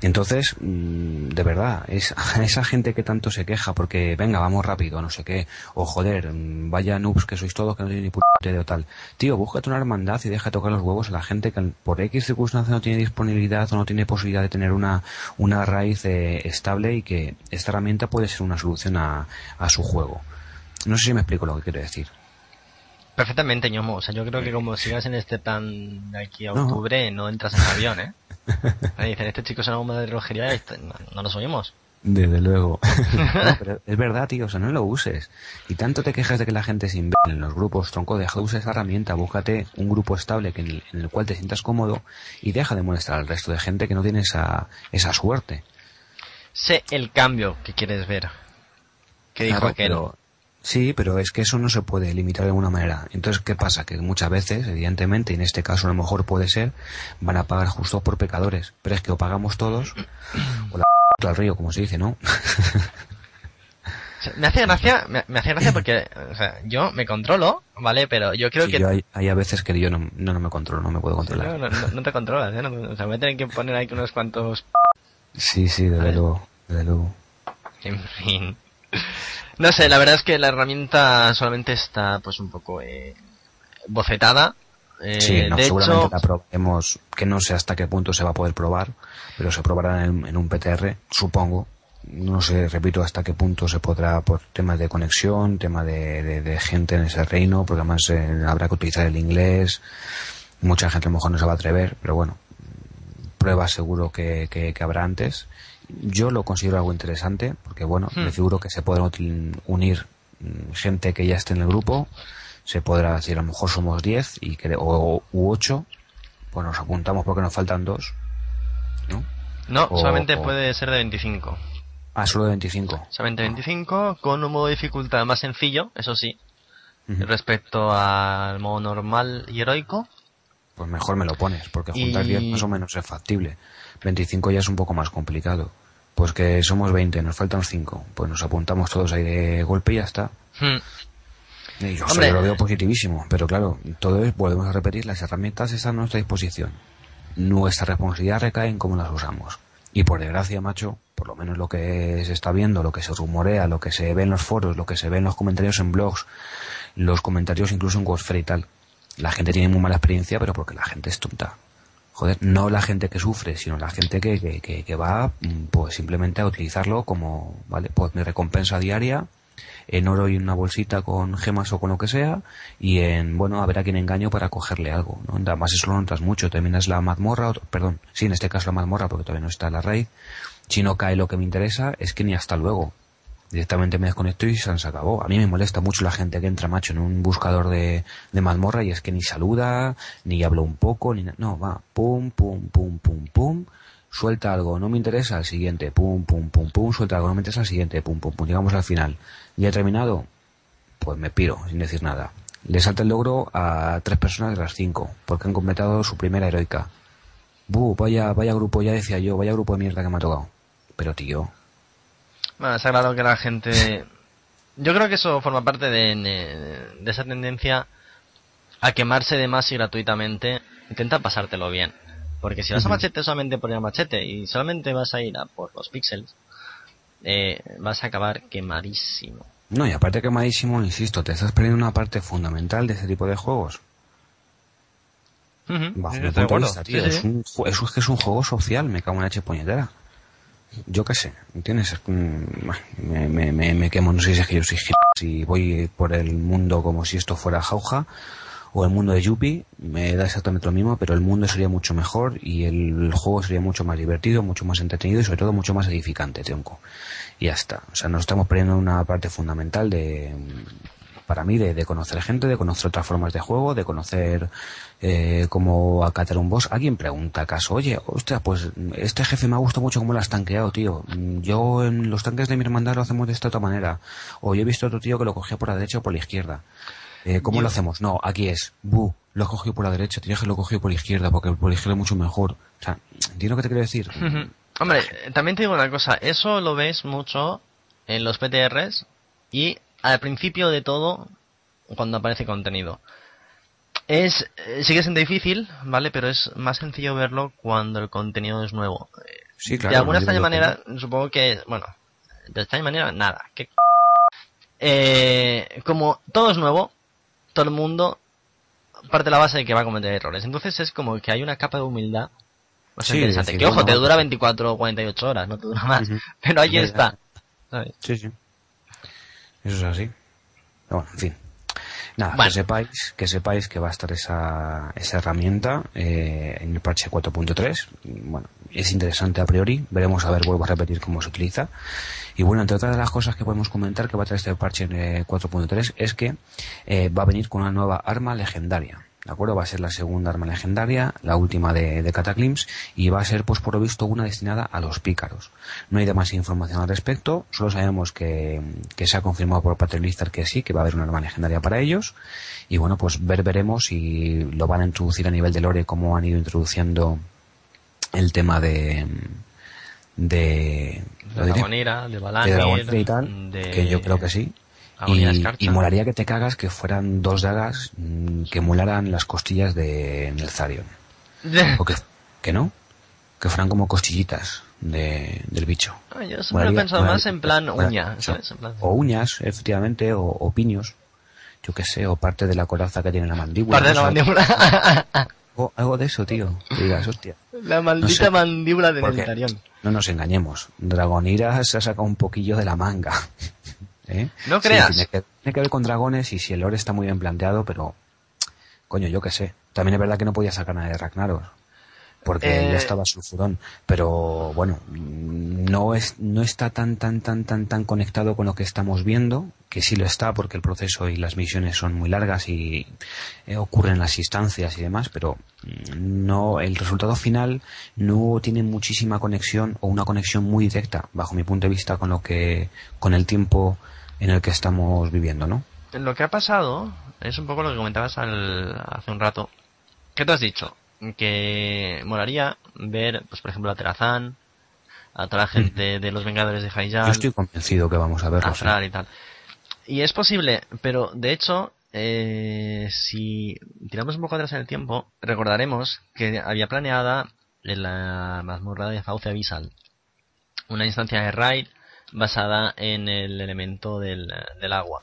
Entonces, mm, de verdad, es a esa gente que tanto se queja porque, venga, vamos rápido, no sé qué, o joder, mm, vaya noobs que sois todos que no tienen ni puta idea o tal. Tío, búscate una hermandad y deja de tocar los huevos a la gente que por X circunstancia no tiene disponibilidad o no tiene posibilidad de tener una, una raíz eh, estable y que esta herramienta puede ser una solución a, a su juego. No sé si me explico lo que quiero decir. Perfectamente, ñomo. O sea, yo creo que como sigas en este plan de aquí a No. octubre, no entras en avión, ¿eh? Ahí dicen, este chico es una bomba de relojería y no, no los oímos. Desde luego. No, pero es verdad, tío, o sea, no lo uses. Y tanto te quejas de que la gente se imbécil en los grupos, tronco, deja de usar esa herramienta, búscate un grupo estable que en, el, en el cual te sientas cómodo y deja de molestar al resto de gente que no tiene esa, esa suerte. Sé el cambio que quieres ver. Que dijo Claro, aquel. pero- sí, pero es que eso no se puede limitar de alguna manera. Entonces, ¿qué pasa? Que muchas veces, evidentemente, y en este caso a lo mejor puede ser, van a pagar justo por pecadores. Pero es que o pagamos todos, o la al río, como se dice, ¿no? Me hace gracia, me, me hace gracia porque, o sea, yo me controlo, ¿vale? Pero yo creo Sí, que... yo hay, hay a veces que yo no, no, no me controlo, no me puedo Sí, controlar. no, no- no te controlas, ¿eh? No- o sea, voy a tener que poner ahí unos cuantos... Sí, sí, desde luego. desde luego. En fin. No sé, la verdad es que la herramienta solamente está pues un poco eh, bocetada. Eh, Sí, no, de seguramente hecho, la probaremos, que no sé hasta qué punto se va a poder probar, pero se probará en, en un PTR, supongo. No sé, repito, hasta qué punto se podrá por temas de conexión, tema de, de- de gente en ese reino, porque además eh, habrá que utilizar el inglés. Mucha gente a lo mejor no se va a atrever, pero bueno, pruebas seguro que, que- que habrá antes. Yo lo considero algo interesante, porque bueno, Hmm. me figuro que se podrán unir mm, gente que ya esté en el grupo, se podrá decir a lo mejor somos 10 y que, o, u 8, pues nos apuntamos porque nos faltan dos, ¿no? no, o- solamente o- puede ser de 25. Ah, solo de 25. Solamente Ah. 25, con un modo de dificultad más sencillo, eso sí, respecto al modo normal y heroico. Pues mejor me lo pones, porque juntar Y- 10 más o menos es factible. 25 ya es un poco más complicado. Pues que somos 20, nos faltan 5. Pues nos apuntamos todos ahí de golpe y ya está. Hmm. Y yo, Hombre. yo lo veo positivísimo, pero claro, todo es, volvemos a repetir, las herramientas están a nuestra disposición. Nuestra responsabilidad recae en cómo las usamos. Y por desgracia, macho, por lo menos lo que se está viendo, lo que se rumorea, lo que se ve en los foros, lo que se ve en los comentarios en blogs, los comentarios incluso en Wordfare y tal, la gente tiene muy mala experiencia, pero porque la gente es tonta. Joder, no la gente que sufre, sino la gente que, que, que, que va mm, pues simplemente a utilizarlo como, vale, pues mi recompensa diaria, en oro y una bolsita con gemas o con lo que sea, y en, bueno, a ver a quién engaño para cogerle algo, ¿no? Además eso lo notas mucho, terminas la mazmorra, perdón, sí, en este caso la mazmorra porque todavía no está la raid, si no cae lo que me interesa, es que ni hasta luego. Directamente me desconecto y se acabó. A mí me molesta mucho la gente que entra, macho, en un buscador de, de mazmorra y es que ni saluda, ni habla un poco, ni No, va, pum, pum, pum, pum, pum, suelta algo, no me interesa, al siguiente, pum, pum, pum, pum, suelta algo, no me interesa, al siguiente, pum, pum, pum, llegamos al final. ¿Ya he terminado? Pues me piro, sin decir nada. Le salta el logro a tres personas de las cinco, porque han completado su primera heroica. Buh, vaya, vaya grupo, ya decía yo, vaya grupo de mierda que me ha tocado. Pero tío, Bueno, está claro que la gente... Yo creo que eso forma parte de, de esa tendencia a quemarse de más y gratuitamente. Intenta pasártelo bien. Porque si vas a machete solamente por ir a machete y solamente vas a ir a por los píxeles, eh, vas a acabar quemadísimo. No, y aparte quemadísimo, insisto, te estás perdiendo una parte fundamental de ese tipo de juegos. Ujú, Bajo sí, mi estoy de punto de acuerdo. vista, tío. Sí, sí. Es, un, es, un- es que es un juego social, me cago en la H puñetera. Yo qué sé, ¿entiendes? Es, Me, me, me, me quemo, no sé si es que yo soy y voy por el mundo como si esto fuera jauja o el mundo de Yuppie, me da exactamente lo mismo, pero el mundo sería mucho mejor y el juego sería mucho más divertido, mucho más entretenido y sobre todo mucho más edificante, tronco. Y ya está. O sea, nos estamos perdiendo una parte fundamental de, para mí, de, de conocer gente, de conocer otras formas de juego, de conocer eh, cómo acatar un boss. Alguien pregunta acaso, oye, ostras, pues este jefe me ha gustado mucho cómo lo has tanqueado, tío. Yo en los tanques de mi hermandad lo hacemos de esta otra manera. O yo he visto otro tío que lo cogía por la derecha o por la izquierda. Eh, ¿Cómo Yo- lo hacemos? No, aquí es, bu, lo has cogido por la derecha, tienes que lo he cogido por la izquierda, porque por la izquierda es mucho mejor. O sea, ¿entiendes lo que te quiero decir? Hombre, también te digo una cosa, eso lo ves mucho en los PTRs y al principio de todo, cuando aparece contenido. Es, eh, sigue siendo difícil, ¿vale? Pero es más sencillo verlo cuando el contenido es nuevo. Sí, claro. de alguna extraña manera, supongo que, bueno, de extraña manera, nada. ¿Qué eh, como todo es nuevo, todo el mundo parte de la base de que va a cometer errores. Entonces es como que hay una capa de humildad bastante Sí, interesante. decir, que ojo, te dura 24 o 48 horas, no te dura más. Pero ahí está. ¿sabes? Sí, sí. Eso es así. Bueno, en fin. Nada, Bueno. que sepáis, que sepáis que va a estar esa, esa herramienta eh, en el parche 4.3. Bueno, es interesante a priori. Veremos a ver, vuelvo a repetir cómo se utiliza. Y bueno, entre otras de las cosas que podemos comentar que va a traer este parche en eh, 4.3 es que eh, va a venir con una nueva arma legendaria. ¿De acuerdo? Va a ser la segunda arma legendaria, la última de, de Cataclysm, y va a ser, pues por lo visto, una destinada a los pícaros. No hay demasiada información al respecto, solo sabemos que, que se ha confirmado por Blizzard que sí, que va a haber una arma legendaria para ellos, y bueno, pues ver veremos si lo van a introducir a nivel de lore, como han ido introduciendo el tema de... de... De diré, Dragonira, de de Valanir, Dragonir y tal, de que yo creo que sí. Y, y molaría que te cagas que fueran dos dagas mm, que emularan las costillas de Nelzarion. ¿O que, que no? que fueran como costillitas de, del bicho. Ah, yo siempre he pensado más en plan uña, O uñas, efectivamente, o, o, piños, yo qué sé, o parte de la coraza que tiene la mandíbula. Parte de la mandíbula. o, algo de eso, tío. digas, hostia. La maldita mandíbula de Nentarión. No nos engañemos. Dragonira se ha sacado un poquillo de la manga. ¿Eh? No creas. tiene, que, tiene, que, ver con dragones y si el lore está muy bien planteado, pero... Coño, yo qué sé. También es verdad que no podía sacar nada de Ragnaros porque ya eh, estaba sulfurón. Pero bueno, no es, no está tan, tan, tan, tan, tan conectado con lo que estamos viendo, que sí lo está porque el proceso y las misiones son muy largas y eh, ocurren las instancias y demás, pero mm, no, el resultado final no tiene muchísima conexión o una conexión muy directa, bajo mi punto de vista, con lo que, con el tiempo en el que estamos viviendo, ¿no? Lo que ha pasado es un poco lo que comentabas hace un rato. ¿Qué te has dicho? que molaría ver, pues por ejemplo, a Terazán, a toda la gente de los Vengadores de Haijal. Yo estoy convencido que vamos a verlo. A y tal. Y es posible, pero de hecho, eh, si tiramos un poco atrás en el tiempo, recordaremos que había planeada en la mazmorra de Fauce Abyssal una instancia de raid basada en el elemento del, del agua.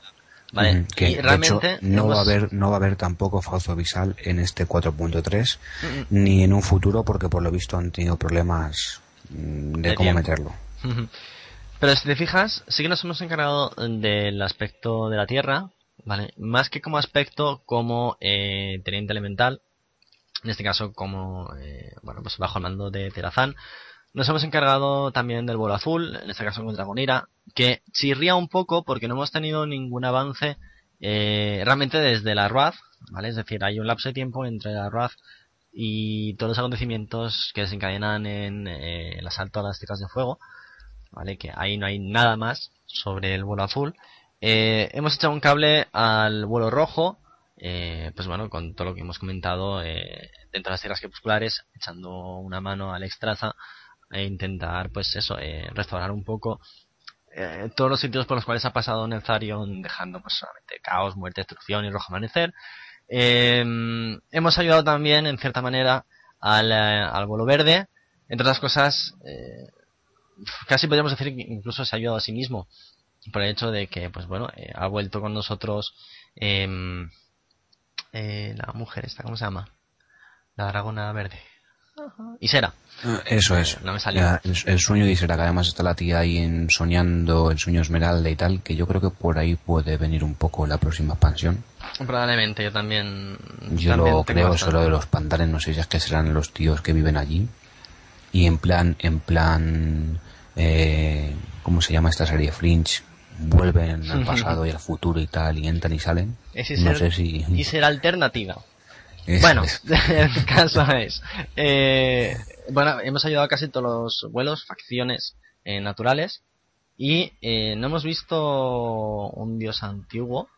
Vale, que realmente no va a haber no va a haber tampoco falso visal en este 4.3 ni en un futuro porque por lo visto han tenido problemas mm, de, cómo meterlo. Pero si te fijas, sí que nos hemos encargado del aspecto de la Tierra, ¿vale? Más que como aspecto como eh, teniente elemental, en este caso como, eh, bueno, pues bajo el mando de Terazán, nos hemos encargado también del vuelo azul, en este caso con Dragonira, que chirría un poco porque no hemos tenido ningún avance eh, realmente desde la RUAZ, ¿vale? Es decir, hay un lapso de tiempo entre la RUAZ y todos los acontecimientos que desencadenan en eh, el asalto a las tierras de fuego, ¿vale? Que ahí no hay nada más sobre el vuelo azul. Eh, hemos echado un cable al vuelo rojo, eh, pues bueno, con todo lo que hemos comentado eh, dentro de las tierras crepusculares, echando una mano al extraza e intentar, pues eso, eh, restaurar un poco eh, todos los sitios por los cuales ha pasado Nelzarion, dejando pues solamente caos, muerte, destrucción y rojo amanecer. Em, hemos ayudado también, en cierta manera, al, eh, al vuelo verde. Entre otras cosas, casi podríamos decir que incluso se ha ayudado a sí mismo por el hecho de que, pues bueno, ha vuelto con nosotros em, la mujer esta, ¿cómo se llama? La dragona verde. Isera. Ah, eso es. No me salió. el, sueño de Isera, que además está la tía ahí en soñando el sueño esmeralda y tal, que yo creo que por ahí puede venir un poco la próxima expansión. Probablemente, yo también. Yo lo creo, solo de los pantanes, no sé si es que serán los tíos que viven allí. Y en plan, en plan, eh, ¿cómo se llama esta serie? Fringe. Vuelven al pasado y al futuro y tal, y entran y salen. no sé si... Y será alternativa. Bueno, el caso es, eh, bueno, hemos ayudado a casi todos los vuelos, facciones eh, naturales, y eh, no hemos visto un dios antiguo,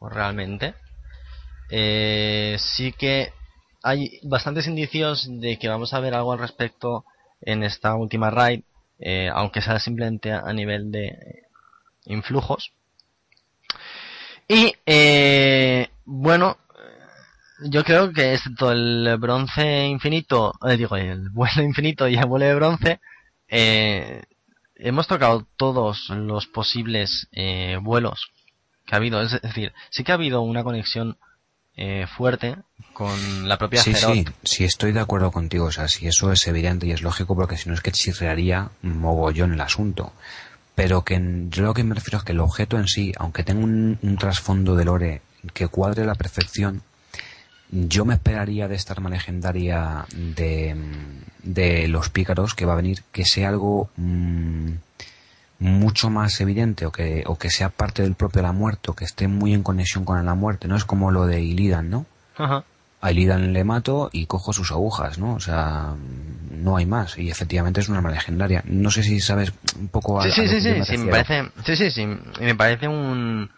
realmente. Eh, sí que hay bastantes indicios de que vamos a ver algo al respecto en esta última raid, eh, aunque sea simplemente a nivel de influjos. Y eh, bueno, yo creo que excepto el bronce infinito, eh, digo, el vuelo infinito y el vuelo de bronce, eh, hemos tocado todos los posibles eh, vuelos que ha habido. Es decir, sí que ha habido una conexión eh, fuerte con la propia Sí, sí, sí, estoy de acuerdo contigo. O sea, si eso es evidente y es lógico, porque si no es que chirrearía mogollón el asunto. Pero que yo lo que me refiero es que el objeto en sí, aunque tenga un, un trasfondo de lore que cuadre a la perfección, yo me esperaría de esta arma legendaria de, de los pícaros que va a venir que sea algo mmm, mucho más evidente o que, o que sea parte del propio la muerte o que esté muy en conexión con la muerte. No es como lo de Illidan, ¿no? Ajá. A Illidan le mato y cojo sus agujas, ¿no? O sea, no hay más. Y efectivamente es una arma legendaria. No sé si sabes un poco a, Sí, sí, sí, sí, sí, me parece, sí, sí, sí, me parece un,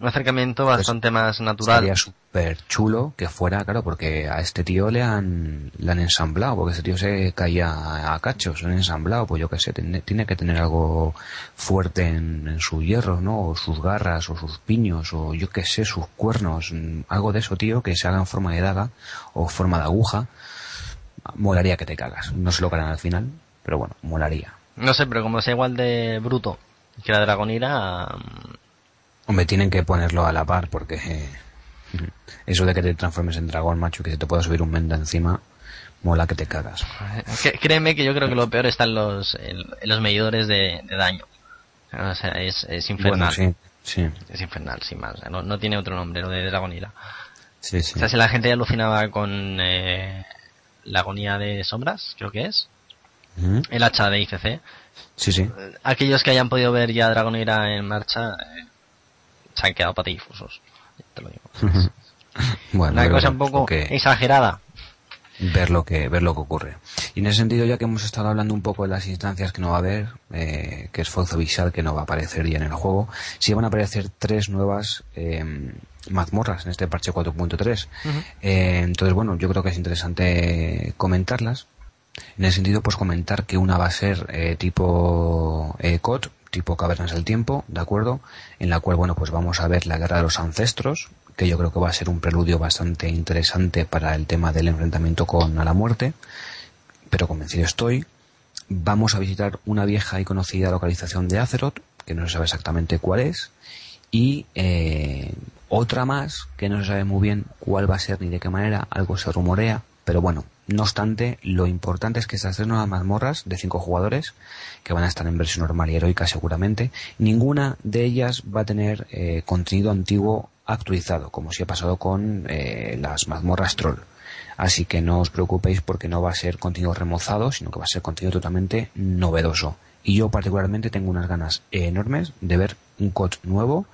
un acercamiento pues bastante más natural. Sería súper chulo que fuera, claro, porque a este tío le han, le han ensamblado, porque ese tío se caía a cachos, le han ensamblado, pues yo qué sé, tiene, tiene, que tener algo fuerte en, en su hierro, ¿no? O sus garras, o sus piños, o yo qué sé, sus cuernos, algo de eso, tío, que se haga en forma de daga, o forma de aguja, Molaría que te cagas. No se lo ganan al final, pero bueno, molaría. No sé, pero como sea igual de bruto que la Dragonira... Hombre, tienen que ponerlo a la par porque eh, eso de que te transformes en dragón, macho, que se te pueda subir un menda encima, mola que te cagas. Créeme que yo creo que lo peor está en los, los medidores de, daño. O sea, es, es infernal. sí, sí. Es infernal, sin más. No, no tiene otro nombre, lo de Dragonira. Sí, sí. O sea, si la gente alucinaba con eh, la agonía de sombras, creo que es. El hacha de ICC. Sí, sí. Aquellos que hayan podido ver ya Dragonira en marcha eh, se han quedado patifusos. Te lo digo. bueno, Una cosa un poco exagerada. Ver lo que ver lo que ocurre. Y en ese sentido, ya que hemos estado hablando un poco de las instancias que no va a haber, eh, que es Fozo Visual, que no va a aparecer ya en el juego, sí van a aparecer tres nuevas eh, mazmorras en este parche 4.3. Eh, entonces, bueno, yo creo que es interesante comentarlas en ese sentido, pues comentar que una va a ser eh, tipo eh, COD, tipo Cavernas del Tiempo, ¿de acuerdo? En la cual, bueno, pues vamos a ver la Guerra de los Ancestros, que yo creo que va a ser un preludio bastante interesante para el tema del enfrentamiento con a la muerte, pero convencido estoy. Vamos a visitar una vieja y conocida localización de Azeroth, que no se sabe exactamente cuál es, y eh, otra más, que no se sabe muy bien cuál va a ser ni de qué manera, algo se rumorea, pero bueno, no obstante, lo importante es que estas tres nuevas mazmorras de cinco jugadores, que van a estar en versión normal y heroica seguramente, ninguna de ellas va a tener eh, contenido antiguo actualizado, como si ha pasado con eh, las mazmorras troll. Así que no os preocupéis porque no va a ser contenido remozado, sino que va a ser contenido totalmente novedoso. Y yo particularmente tengo unas ganas enormes de ver un COD nuevo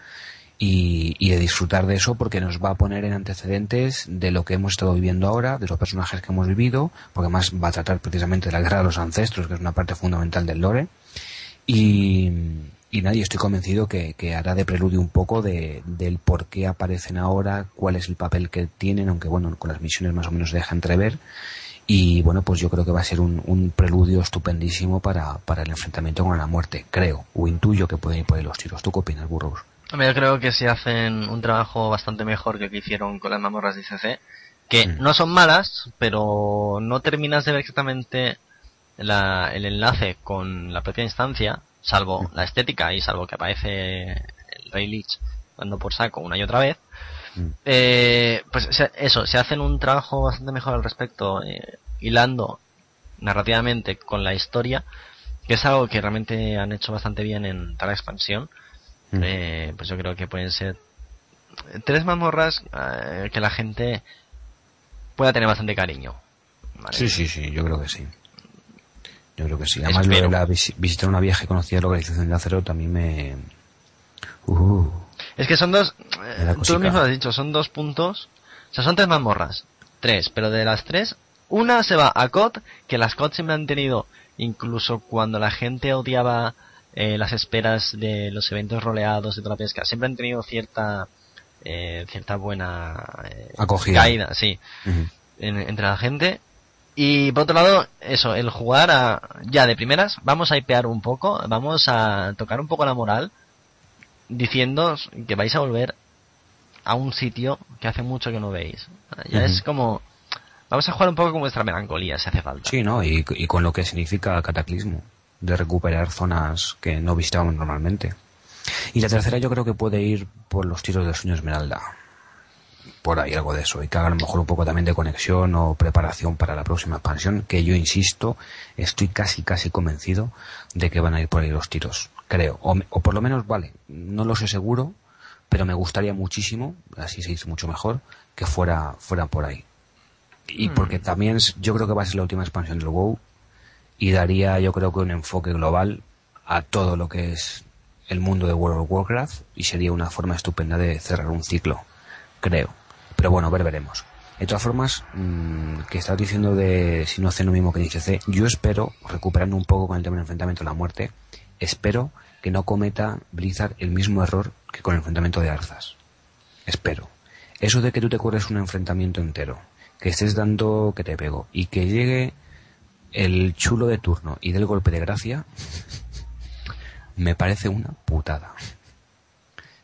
y, de disfrutar de eso porque nos va a poner en antecedentes de lo que hemos estado viviendo ahora, de los personajes que hemos vivido, porque además va a tratar precisamente de la guerra de los ancestros, que es una parte fundamental del lore. Y, y nadie, estoy convencido que, hará de preludio un poco de, del por qué aparecen ahora, cuál es el papel que tienen, aunque bueno, con las misiones más o menos deja entrever. Y bueno, pues yo creo que va a ser un, un preludio estupendísimo para, para el enfrentamiento con la muerte, creo, o intuyo que pueden ir por ahí los tiros. ¿Tú qué opinas, Burros? Yo creo que si hacen un trabajo bastante mejor que el que hicieron con las mamorras de ICC, que mm. no son malas, pero no terminas de ver exactamente el enlace con la propia instancia, salvo mm. la estética y salvo que aparece el Rey Lich dando por saco una y otra vez. Mm. Eh, pues eso, se hacen un trabajo bastante mejor al respecto, eh, hilando narrativamente con la historia, que es algo que realmente han hecho bastante bien en tal expansión Mm. Eh, pues yo creo que pueden ser tres mazmorras eh, que la gente pueda tener bastante cariño. Sí, sí, sí, yo creo que sí. Yo creo que sí. Además, lo de la visitar una vieja y conocida localización de acero también me. Uh, es que son dos. Eh, tú mismo has dicho, son dos puntos. O sea, son tres mazmorras. Tres, pero de las tres, una se va a COD, que las COD siempre han tenido, incluso cuando la gente odiaba eh, las esperas de los eventos roleados de toda la pesca siempre han tenido cierta eh, cierta buena eh, acogida. caída sí entre la gente. Y por otro lado eso el jugar a, ya de primeras vamos a hipear un poco vamos a tocar un poco la moral diciendo que vais a volver a un sitio que hace mucho que no veis. Ya es como vamos a jugar un poco con vuestra melancolía si hace falta. Sí no y, y con lo que significa cataclismo de recuperar zonas que no visitábamos normalmente. Y la tercera yo creo que puede ir por los tiros del sueño esmeralda. Por ahí algo de eso. Y que haga a lo mejor un poco también de conexión o preparación para la próxima expansión. Que yo insisto, estoy casi casi convencido de que van a ir por ahí los tiros. Creo. O, por lo menos, vale, no lo sé seguro, pero me gustaría muchísimo, así se dice mucho mejor, que fuera, fuera por ahí. Y hmm. porque también yo creo que va a ser la última expansión del WoW y daría yo creo que un enfoque global a todo lo que es el mundo de World of Warcraft y sería una forma estupenda de cerrar un ciclo, creo. Pero bueno, ver, veremos. De todas formas, mm, que estás diciendo de si no hace lo mismo que dice C, yo espero, recuperando un poco con el tema del enfrentamiento a la muerte, espero que no cometa Blizzard el mismo error que con el enfrentamiento de Arzas. Espero. Eso de que tú te corres un enfrentamiento entero, que estés dando que te pego y que llegue el chulo de turno y del golpe de gracia me parece una putada.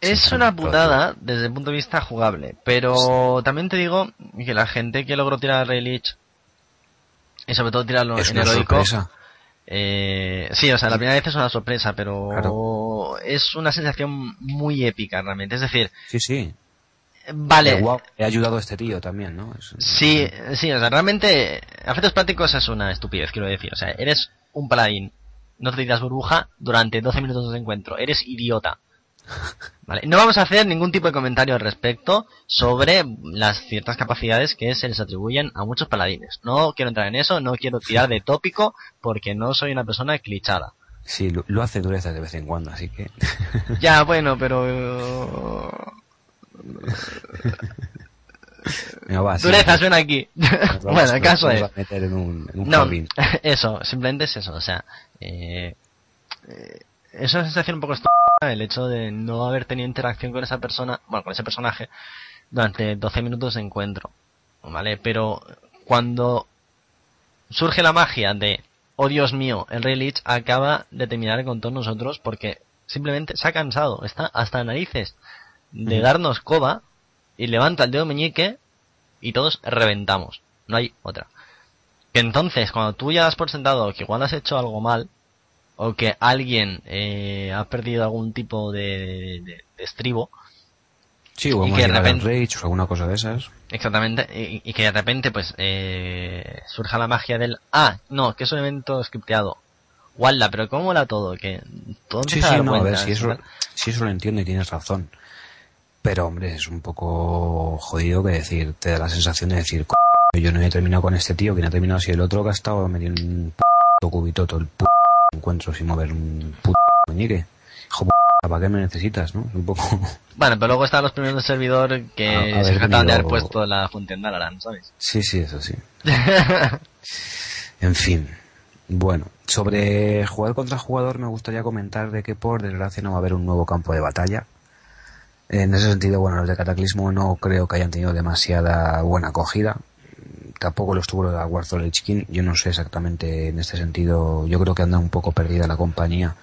Es una putada desde el punto de vista jugable, pero también te digo que la gente que logró tirar a Rayleigh Y sobre todo tirarlo Es en una heroico. sorpresa. Eh, sí, o sea, la primera vez es una sorpresa, pero es una sensación muy épica realmente. Es decir, Sí, sí. Vale, "Guau, he ayudado a este tío también, ¿no? Es- Sí, sí, o sea, realmente, efectos prácticos es una estupidez, quiero decir. O sea, eres un paladín, no te tiras burbuja durante 12 minutos de encuentro, eres idiota. Vale, no vamos a hacer ningún tipo de comentario al respecto sobre las ciertas capacidades que se les atribuyen a muchos paladines. No quiero entrar en eso, no quiero tirar de tópico porque no soy una persona clichada. Sí, lo, lo hace dureza de vez en cuando, así que... Ya, bueno, pero... Venga, va, sí. Aquí. Nos vamos- bueno, el caso es... a meter en un, en un No, jardín. eso, simplemente es eso, o sea, eh, eh, es una sensación un poco estúpida el hecho de no haber tenido interacción con esa persona, bueno, con ese personaje, durante 12 minutos de encuentro, ¿vale? Pero cuando surge la magia de, oh Dios mío, el Rey Lich acaba de terminar con todos nosotros porque simplemente se ha cansado, está hasta narices de darnos coba y levanta el dedo meñique y todos reventamos, no hay otra. Que entonces, cuando tú ya das por sentado que igual has hecho algo mal, o que alguien eh, ha perdido algún tipo de, de- de estribo, Sí, o y que de repente- Rage o alguna cosa de esas. exactamente, y, y que de repente pues eh, surja la magia del, ah, no, que es un evento scripteado. Walla, pero ¿cómo mola todo? Que todo Sí, sí, no, a ver, si si eso lo entiendo y tienes razón. Pero, hombre, es un poco jodido que decir, te da la sensación de decir, "Co- yo no he terminado con este tío, que no ha terminado si el otro que ha estado metido un puto cubito todo el puto encuentro sin mover un puto meñique. Hijo ¿para qué me necesitas, no? Un poco... Bueno, pero luego están los primeros del servidor que A- haber se trataban de haber puesto la fuente en Dalaran, ¿sabes? Sí, sí, eso sí. En fin. Bueno, sobre jugador contra jugador me gustaría comentar de que por desgracia no va a haber un nuevo campo de batalla. En ese sentido, bueno, los de Cataclismo no creo que hayan tenido demasiada buena acogida. Tampoco los tuvo la Warzone Lich King. Yo no sé exactamente en este sentido. Yo creo que anda un poco perdida la compañía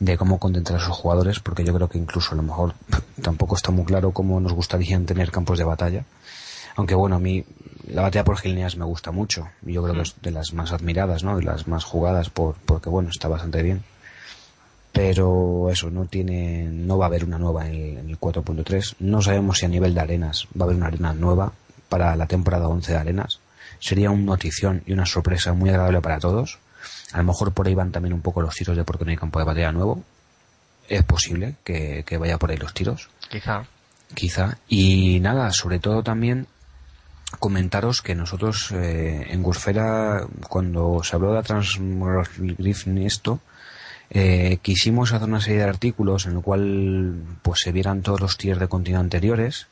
de cómo contentar a sus jugadores, porque yo creo que incluso a lo mejor tampoco está muy claro cómo nos gustaría tener campos de batalla. Aunque bueno, a mí la batalla por líneas me gusta mucho. Yo creo que es de las más admiradas, ¿no? De las más jugadas por, porque bueno, está bastante bien. Pero eso, no tiene, no va a haber una nueva en el, en el 4.3. No sabemos si a nivel de arenas va a haber una arena nueva para la temporada 11 de arenas. Sería una notición y una sorpresa muy agradable para todos. A lo mejor por ahí van también un poco los tiros de porque no hay campo de batalla nuevo. Es posible que, que vaya por ahí los tiros Quizá. quizá. Y nada, sobre todo también comentaros que nosotros eh, en Gusfera, cuando se habló de la Transmogrifn esto, eh, quisimos hacer una serie de artículos en el cual pues se vieran todos los tiers de contenido anteriores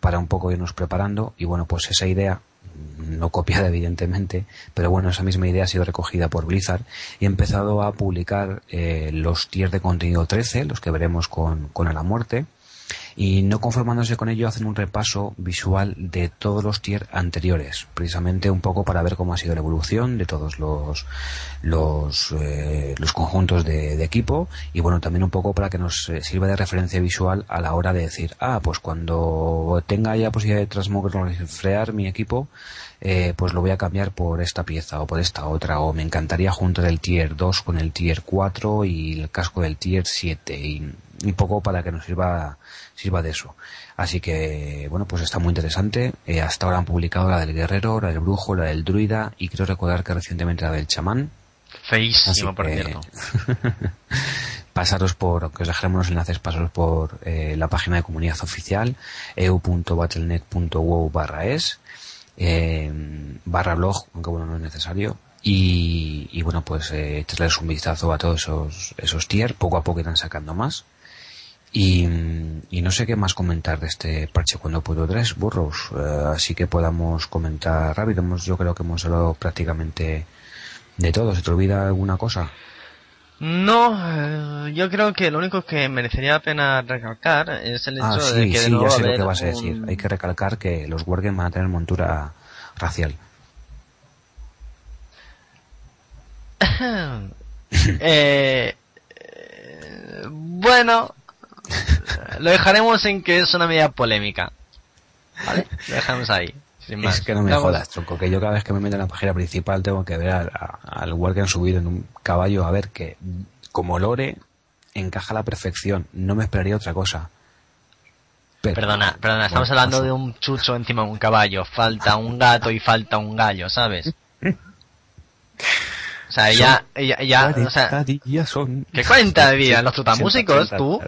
para un poco irnos preparando y bueno pues esa idea no copiada evidentemente pero bueno esa misma idea ha sido recogida por Blizzard y ha empezado a publicar eh, los tiers de contenido 13 los que veremos con, con a la muerte y no conformándose con ello hacen un repaso visual de todos los tier anteriores precisamente un poco para ver cómo ha sido la evolución de todos los los, eh, los conjuntos de, equipo y bueno también un poco para que nos eh, sirva de referencia visual a la hora de decir ah pues cuando tenga ya posibilidad de transmogrificar mi equipo eh, pues lo voy a cambiar por esta pieza o por esta otra o me encantaría juntar el tier 2 con el tier 4 y el casco del tier 7 y un poco para que nos sirva sirva de eso así que bueno pues está muy interesante Eh, hasta ahora han publicado la del guerrero la del brujo la del druida y creo recordar que recientemente la del chamán Feísimo, por cierto. pasaros por, que os dejaremos los enlaces, pasaros por eh, la página de comunidad oficial, eu.battle.net.wow barra es, eh, barra blog, aunque bueno, no es necesario. Y, y bueno, pues eh, echarles un vistazo a todos esos, esos tier, poco a poco irán sacando más. Y, y no sé qué más comentar de este parche cuando puedo tres burros, eh, así que podamos comentar rápido. Hemos, yo creo que hemos hablado prácticamente de todo. ¿Se te olvida alguna cosa? No, eh, yo creo que lo único que merecería la pena recalcar es el hecho Ah, de sí, que de sí, nuevo ya sé lo que vas a decir. un- Hay que recalcar que los Worgen van a tener montura racial. Eh, eh, bueno, lo dejaremos en que es una medida polémica. ¿Vale? Lo dejamos ahí. es que no me jodas, tronco, que yo cada vez que me meto en la página principal tengo que ver al lugar que han subido en un caballo a ver que como lore encaja a la perfección. No me esperaría otra cosa. perdona, perdona, estamos hablando de un chucho encima de un caballo. Falta un gato y falta un gallo, ¿sabes? O sea, ella, ella, ella, o sea, días son. ¿Qué 40 días? ¿Los trotamúsicos? ¿Tú?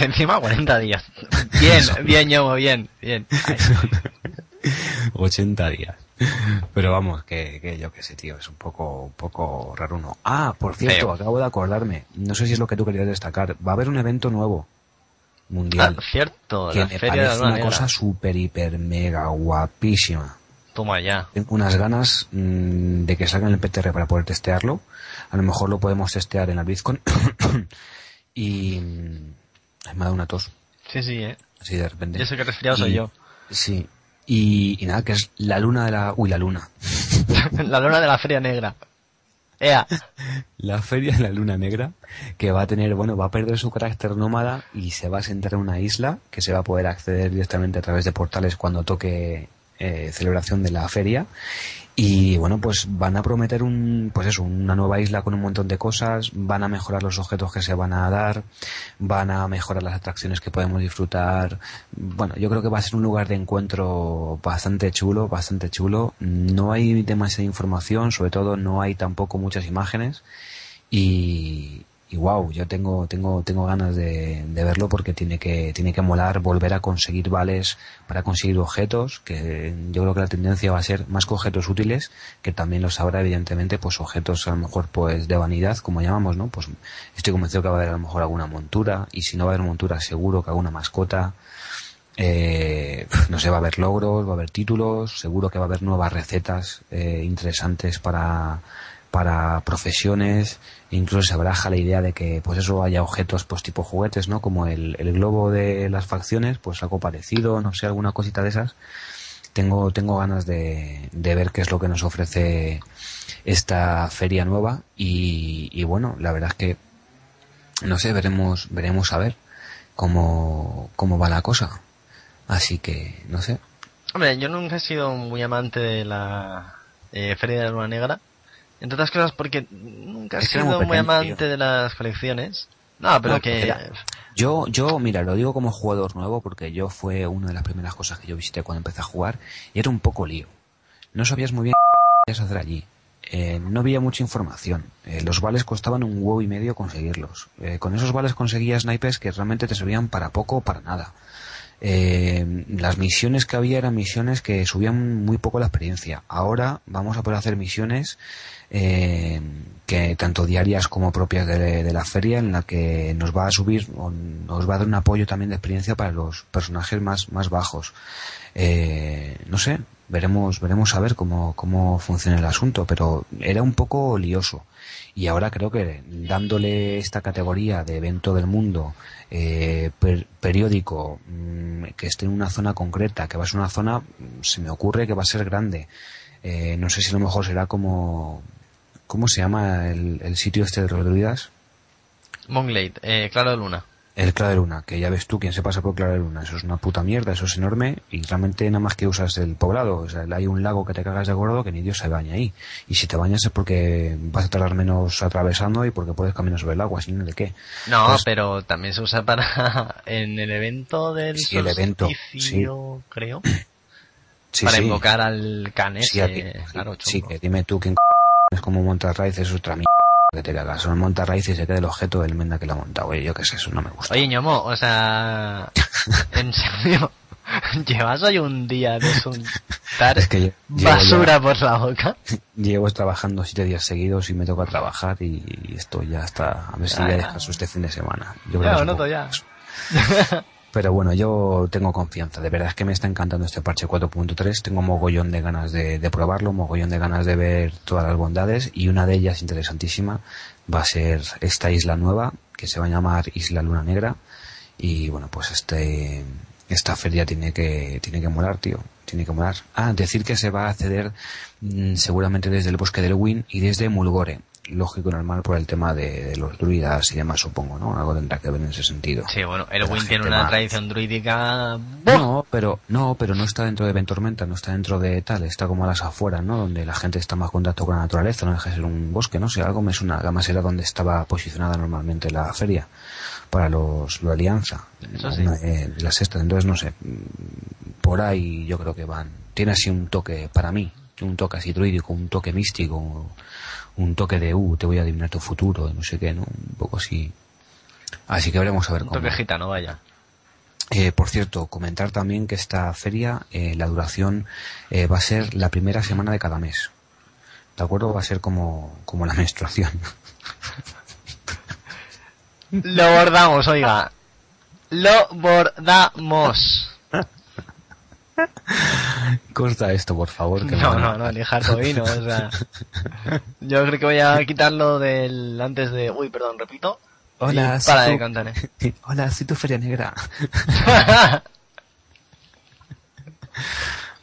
Encima 40 días. Bien, bien, yo, bien, bien. 80 días. Pero vamos, que, que yo qué sé, tío, es un poco, un poco raro uno. Ah, por cierto, acabo de acordarme. No sé si es lo que tú querías destacar. Va a haber un evento nuevo. Mundial. Ah, cierto, que me parece una cosa súper, hiper, mega guapísima. Toma ya. Tengo unas ganas mm, de que salga el PTR para poder testearlo. A lo mejor lo podemos testear en la BlizzCon. Y me ha dado una tos. Sí, sí, eh. Así de repente. Yo sé que resfriado soy yo. Sí. Y, nada, que es la luna de la... Uy, la luna. la luna de la Feria Negra. Ea. La Feria de la Luna Negra, que va a tener, bueno, va a perder su carácter nómada y se va a sentar en una isla que se va a poder acceder directamente a través de portales cuando toque eh, celebración de la feria y bueno, pues van a prometer un, pues eso, una nueva isla con un montón de cosas, van a mejorar los objetos que se van a dar, van a mejorar las atracciones que podemos disfrutar. Bueno, yo creo que va a ser un lugar de encuentro bastante chulo, bastante chulo. No hay demasiada información, sobre todo no hay tampoco muchas imágenes y, y wow, yo tengo, tengo, tengo ganas de, de, verlo porque tiene que, tiene que molar volver a conseguir vales para conseguir objetos, que yo creo que la tendencia va a ser más que objetos útiles, que también los habrá evidentemente, pues objetos a lo mejor pues de vanidad, como llamamos, ¿no? Pues estoy convencido que va a haber a lo mejor alguna montura, y si no va a haber montura seguro que alguna mascota, eh, no sé, va a haber logros, va a haber títulos, seguro que va a haber nuevas recetas eh, interesantes para, para profesiones, incluso se baraja la idea de que pues eso haya objetos pues tipo juguetes, ¿no? Como el, el globo de las facciones, pues algo parecido, no sé, alguna cosita de esas. Tengo, tengo ganas de, de ver qué es lo que nos ofrece esta feria nueva y, y bueno, la verdad es que no sé, veremos, veremos a ver cómo, cómo va la cosa. Así que, no sé. Hombre, yo nunca he sido muy amante de la eh, Feria de la Luna Negra. Entre otras cosas porque nunca he sido muy, amante de las colecciones. No, pero que... Yo, yo, mira, lo digo como jugador nuevo porque yo fue una de las primeras cosas que yo visité cuando empecé a jugar y era un poco lío. No sabías muy bien qué hacer allí. Eh, no había mucha información. Eh, los vales costaban un huevo y medio conseguirlos. Eh, con esos vales conseguías snipers que realmente te servían para poco o para nada. Eh, las misiones que había eran misiones que subían muy poco la experiencia. Ahora vamos a poder hacer misiones eh, que tanto diarias como propias de, la feria en la que nos va a subir o nos va a dar un apoyo también de experiencia para los personajes más, más bajos. Eh, no sé, veremos, veremos a ver cómo, cómo funciona el asunto, pero era un poco lioso. Y ahora creo que dándole esta categoría de evento del mundo eh, periódico mm, que esté en una zona concreta, que va a ser una zona, mm, se me ocurre que va a ser grande. Eh, no sé si a lo mejor será como, ¿cómo se llama el, el sitio este de los druidas? Monglade, eh, Claro de Luna. El Claro de Luna, que ya ves tú quién se pasa por Claro de Luna. Eso es una puta mierda, eso es enorme y realmente nada más que usas el poblado. O sea, hay un lago que te cagas de gordo que ni Dios se baña ahí. Y si te bañas es porque vas a tardar menos atravesando y porque puedes caminar sobre el agua, sin de qué. No, pues pero también se usa para en el evento del sí, el evento, sí. creo. para invocar al canes. Sí, claro, sí, que dime tú quién es como montar raíces, es otra mierda que te cagas. Son monta raíz y se queda el objeto del menda que lo ha montado. Oye, yo qué sé, eso no me gusta. Oye, ñomo, o sea, en serio, ¿llevas hoy un día de soltar es que basura por la boca? Llevo trabajando siete días seguidos y me toca trabajar y esto ya está. A ver si ah, ya descanso este fin de semana. Yo creo noto ya. Pero bueno, yo tengo confianza. De verdad es que me está encantando este parche 4.3. Tengo mogollón de ganas de, probarlo, mogollón de ganas de ver todas las bondades. Y una de ellas interesantísima va a ser esta isla nueva que se va a llamar Isla Luna Negra. Y bueno, pues este, esta feria tiene que, tiene que molar, tío. Tiene que molar. Ah, decir que se va a acceder mm, seguramente desde el bosque del Win y desde Mulgore lógico y normal por el tema de, los druidas y demás, supongo, ¿no? Algo tendrá que ver en ese sentido. Sí, bueno, el Win tiene una tradición druídica... No, pero no, pero no está dentro de Ventormenta, no está dentro de tal, está como a las afueras, ¿no? Donde la gente está más en contacto con la naturaleza, no deja de ser un bosque, no sé, algo me suena, además era donde estaba posicionada normalmente la feria para los, la alianza, Eso sí. de las sextas, entonces no sé, por ahí yo creo que van, tiene así un toque para mí, un toque así druídico, un toque místico, un toque de, uh, te voy a adivinar tu futuro, no sé qué, ¿no? Un poco así. Así que veremos a ver un cómo. toque gitano, vaya. Eh, por cierto, comentar también que esta feria, eh, la duración eh, va a ser la primera semana de cada mes. ¿De acuerdo? Va a ser como, como la menstruación. Lo bordamos, oiga. Lo bordamos. Corta esto, por favor. Que No, a- no, no, ni o sea. Yo creo que voy a quitarlo del antes de. Uy, perdón, repito. Hola, soy para de cantar, eh. Hola, soy tu feria negra.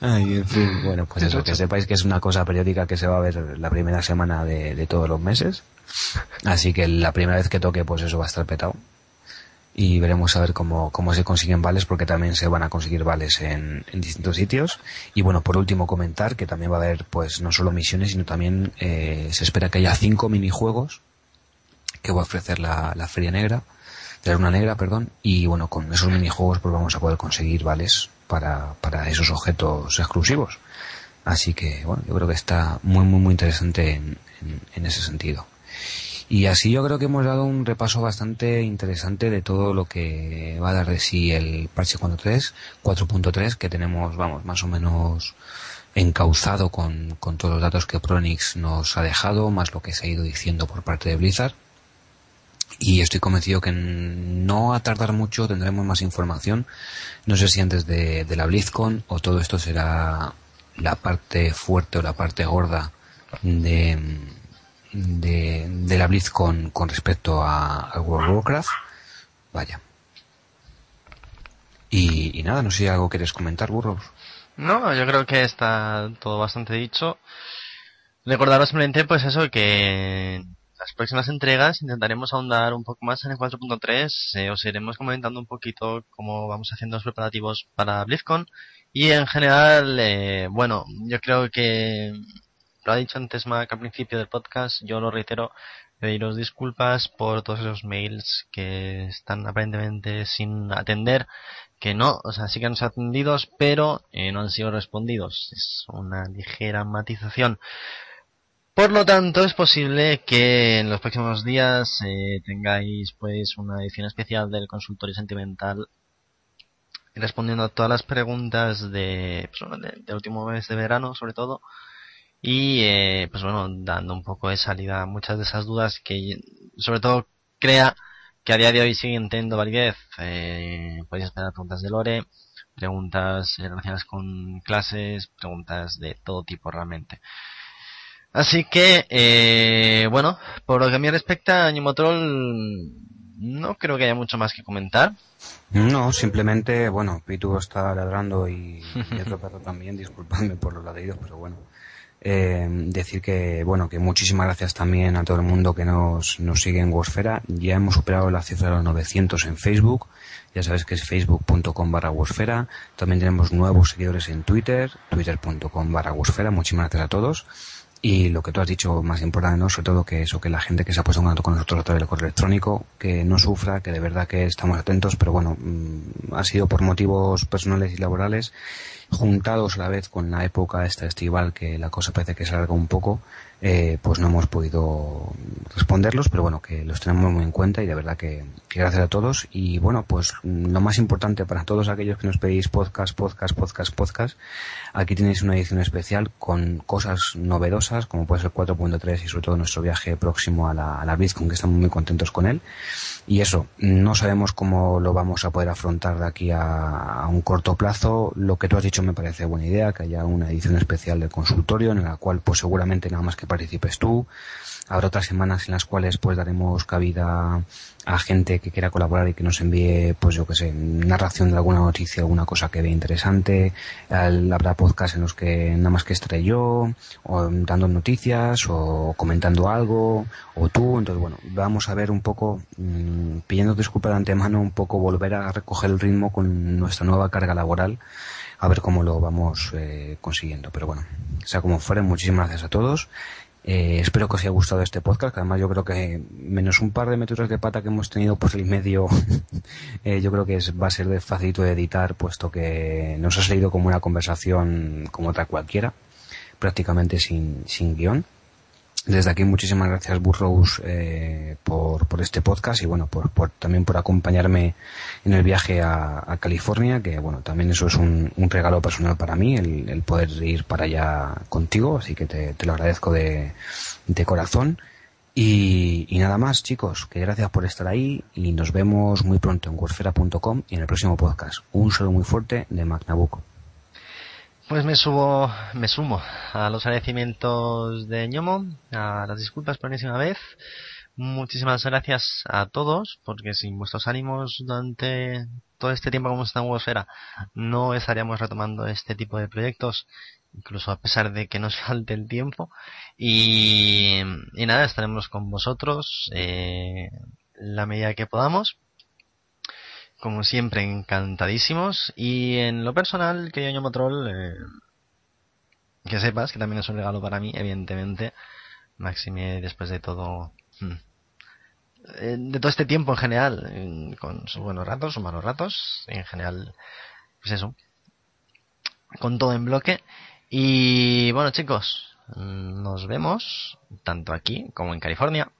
Ay, en fin, bueno, pues eso, que sepáis que es una cosa periódica que se va a ver la primera semana de, de todos los meses. Así que la primera vez que toque, pues eso va a estar petado. Y veremos a ver cómo, cómo se consiguen vales, porque también se van a conseguir vales en, en distintos sitios. Y bueno, por último comentar que también va a haber, pues no solo misiones, sino también eh, se espera que haya cinco minijuegos que va a ofrecer la, la Feria Negra, la Luna Negra, perdón, y bueno, con esos minijuegos pues vamos a poder conseguir vales para, para esos objetos exclusivos. Así que bueno, yo creo que está muy muy muy interesante en, en, en ese sentido. Y así yo creo que hemos dado un repaso bastante interesante de todo lo que va a dar de sí el parche 4.3, 4.3 que tenemos, vamos, más o menos encauzado con, con todos los datos que Pronix nos ha dejado, más lo que se ha ido diciendo por parte de Blizzard. Y estoy convencido que no a tardar mucho tendremos más información. No sé si antes de, de la BlizzCon o todo esto será la parte fuerte o la parte gorda de, de, de la BlizzCon con respecto a, World of Warcraft. Vaya. Y, y nada, no sé si algo quieres comentar, burros. No, yo creo que está todo bastante dicho. Recordaros simplemente, pues eso, que en las próximas entregas intentaremos ahondar un poco más en el 4.3. eh, os iremos comentando un poquito cómo vamos haciendo los preparativos para BlizzCon. Y en general, eh, bueno, yo creo que lo ha dicho antes Mac al principio del podcast, yo lo reitero, pediros disculpas por todos esos mails que están aparentemente sin atender, que no, o sea, sí que han sido atendidos, pero eh, no han sido respondidos. Es una ligera matización. Por lo tanto, es posible que en los próximos días eh, tengáis pues una edición especial del consultorio sentimental respondiendo a todas las preguntas de, pues, de- del último mes de verano, sobre todo, y eh, pues bueno, dando un poco de salida a muchas de esas dudas que sobre todo crea que a día de hoy siguen teniendo validez. Eh, podéis esperar preguntas de Lore, preguntas eh, relacionadas con clases, preguntas de todo tipo realmente. Así que, eh, bueno, por lo que a mí respecta, Motrol no creo que haya mucho más que comentar. No, simplemente, bueno, Pitu está ladrando y, y otro perro también, disculpadme por los ladridos, pero bueno. Eh, decir que, bueno, que muchísimas gracias también a todo el mundo que nos, nos sigue en Wosfera. Ya hemos superado la cifra de los 900 en Facebook. Ya sabes que es facebook.com barra Wosfera. También tenemos nuevos seguidores en Twitter, twitter.com barra Wosfera. Muchísimas gracias a todos. Y lo que tú has dicho más importante, ¿no? Sobre todo que eso, que la gente que se ha puesto en contacto con nosotros a través del correo electrónico, que no sufra, que de verdad que estamos atentos, pero bueno, mm, ha sido por motivos personales y laborales, juntados a la vez con la época esta estival, que la cosa parece que se alarga un poco, eh, pues no hemos podido responderlos, pero bueno, que los tenemos muy en cuenta y de verdad que, gracias a todos. Y bueno, pues lo más importante para todos aquellos que nos pedís podcast, podcast, podcast, podcast, aquí tenéis una edición especial con cosas novedosas, como puede ser 4.3 y sobre todo nuestro viaje próximo a la, a la BlizzCon, que estamos muy contentos con él. Y eso, no sabemos cómo lo vamos a poder afrontar de aquí a, a un corto plazo. Lo que tú has dicho me parece buena idea, que haya una edición especial del consultorio en la cual pues seguramente nada más que participes tú. Habrá otras semanas en las cuales pues daremos cabida a gente que quiera colaborar y que nos envíe, pues yo que sé, narración de alguna noticia, alguna cosa que vea interesante. Habrá podcasts en los que nada más que estaré yo, o dando noticias, o comentando algo, o tú. Entonces, bueno, vamos a ver un poco, mmm, pidiendo disculpas de antemano, un poco volver a recoger el ritmo con nuestra nueva carga laboral a ver cómo lo vamos eh, consiguiendo. Pero bueno, sea como fuere, muchísimas gracias a todos eh, espero que os haya gustado este podcast, que además yo creo que menos un par de metros de pata que hemos tenido por el medio, eh, yo creo que va a ser de facilito de editar, puesto que nos ha salido como una conversación como otra cualquiera, prácticamente sin, sin guion. Desde aquí muchísimas gracias Burrows eh, por, por este podcast y bueno, por, por, también por acompañarme en el viaje a, California, que bueno, también eso es un, un regalo personal para mí, el, poder ir para allá contigo, así que te, lo agradezco de, de corazón. Y, nada más, chicos, que gracias por estar ahí y nos vemos muy pronto en Worsfera.com y en el próximo podcast. Un saludo muy fuerte de Magnabuco. Pues me subo, me sumo a los agradecimientos de ñomo, a las disculpas por enésima vez. Muchísimas gracias a todos, porque sin vuestros ánimos durante todo este tiempo como está en no estaríamos retomando este tipo de proyectos, incluso a pesar de que nos falte el tiempo. Y, y nada, estaremos con vosotros eh, la medida que podamos como siempre, encantadísimos. Y en lo personal, que yo Motrol, eh, que sepas que también es un regalo para mí, evidentemente. Maxime, después de todo, hmm, eh, de todo este tiempo en general, con sus buenos ratos, sus malos ratos, en general, pues eso, con todo en bloque. Y bueno, chicos, nos vemos tanto aquí como en California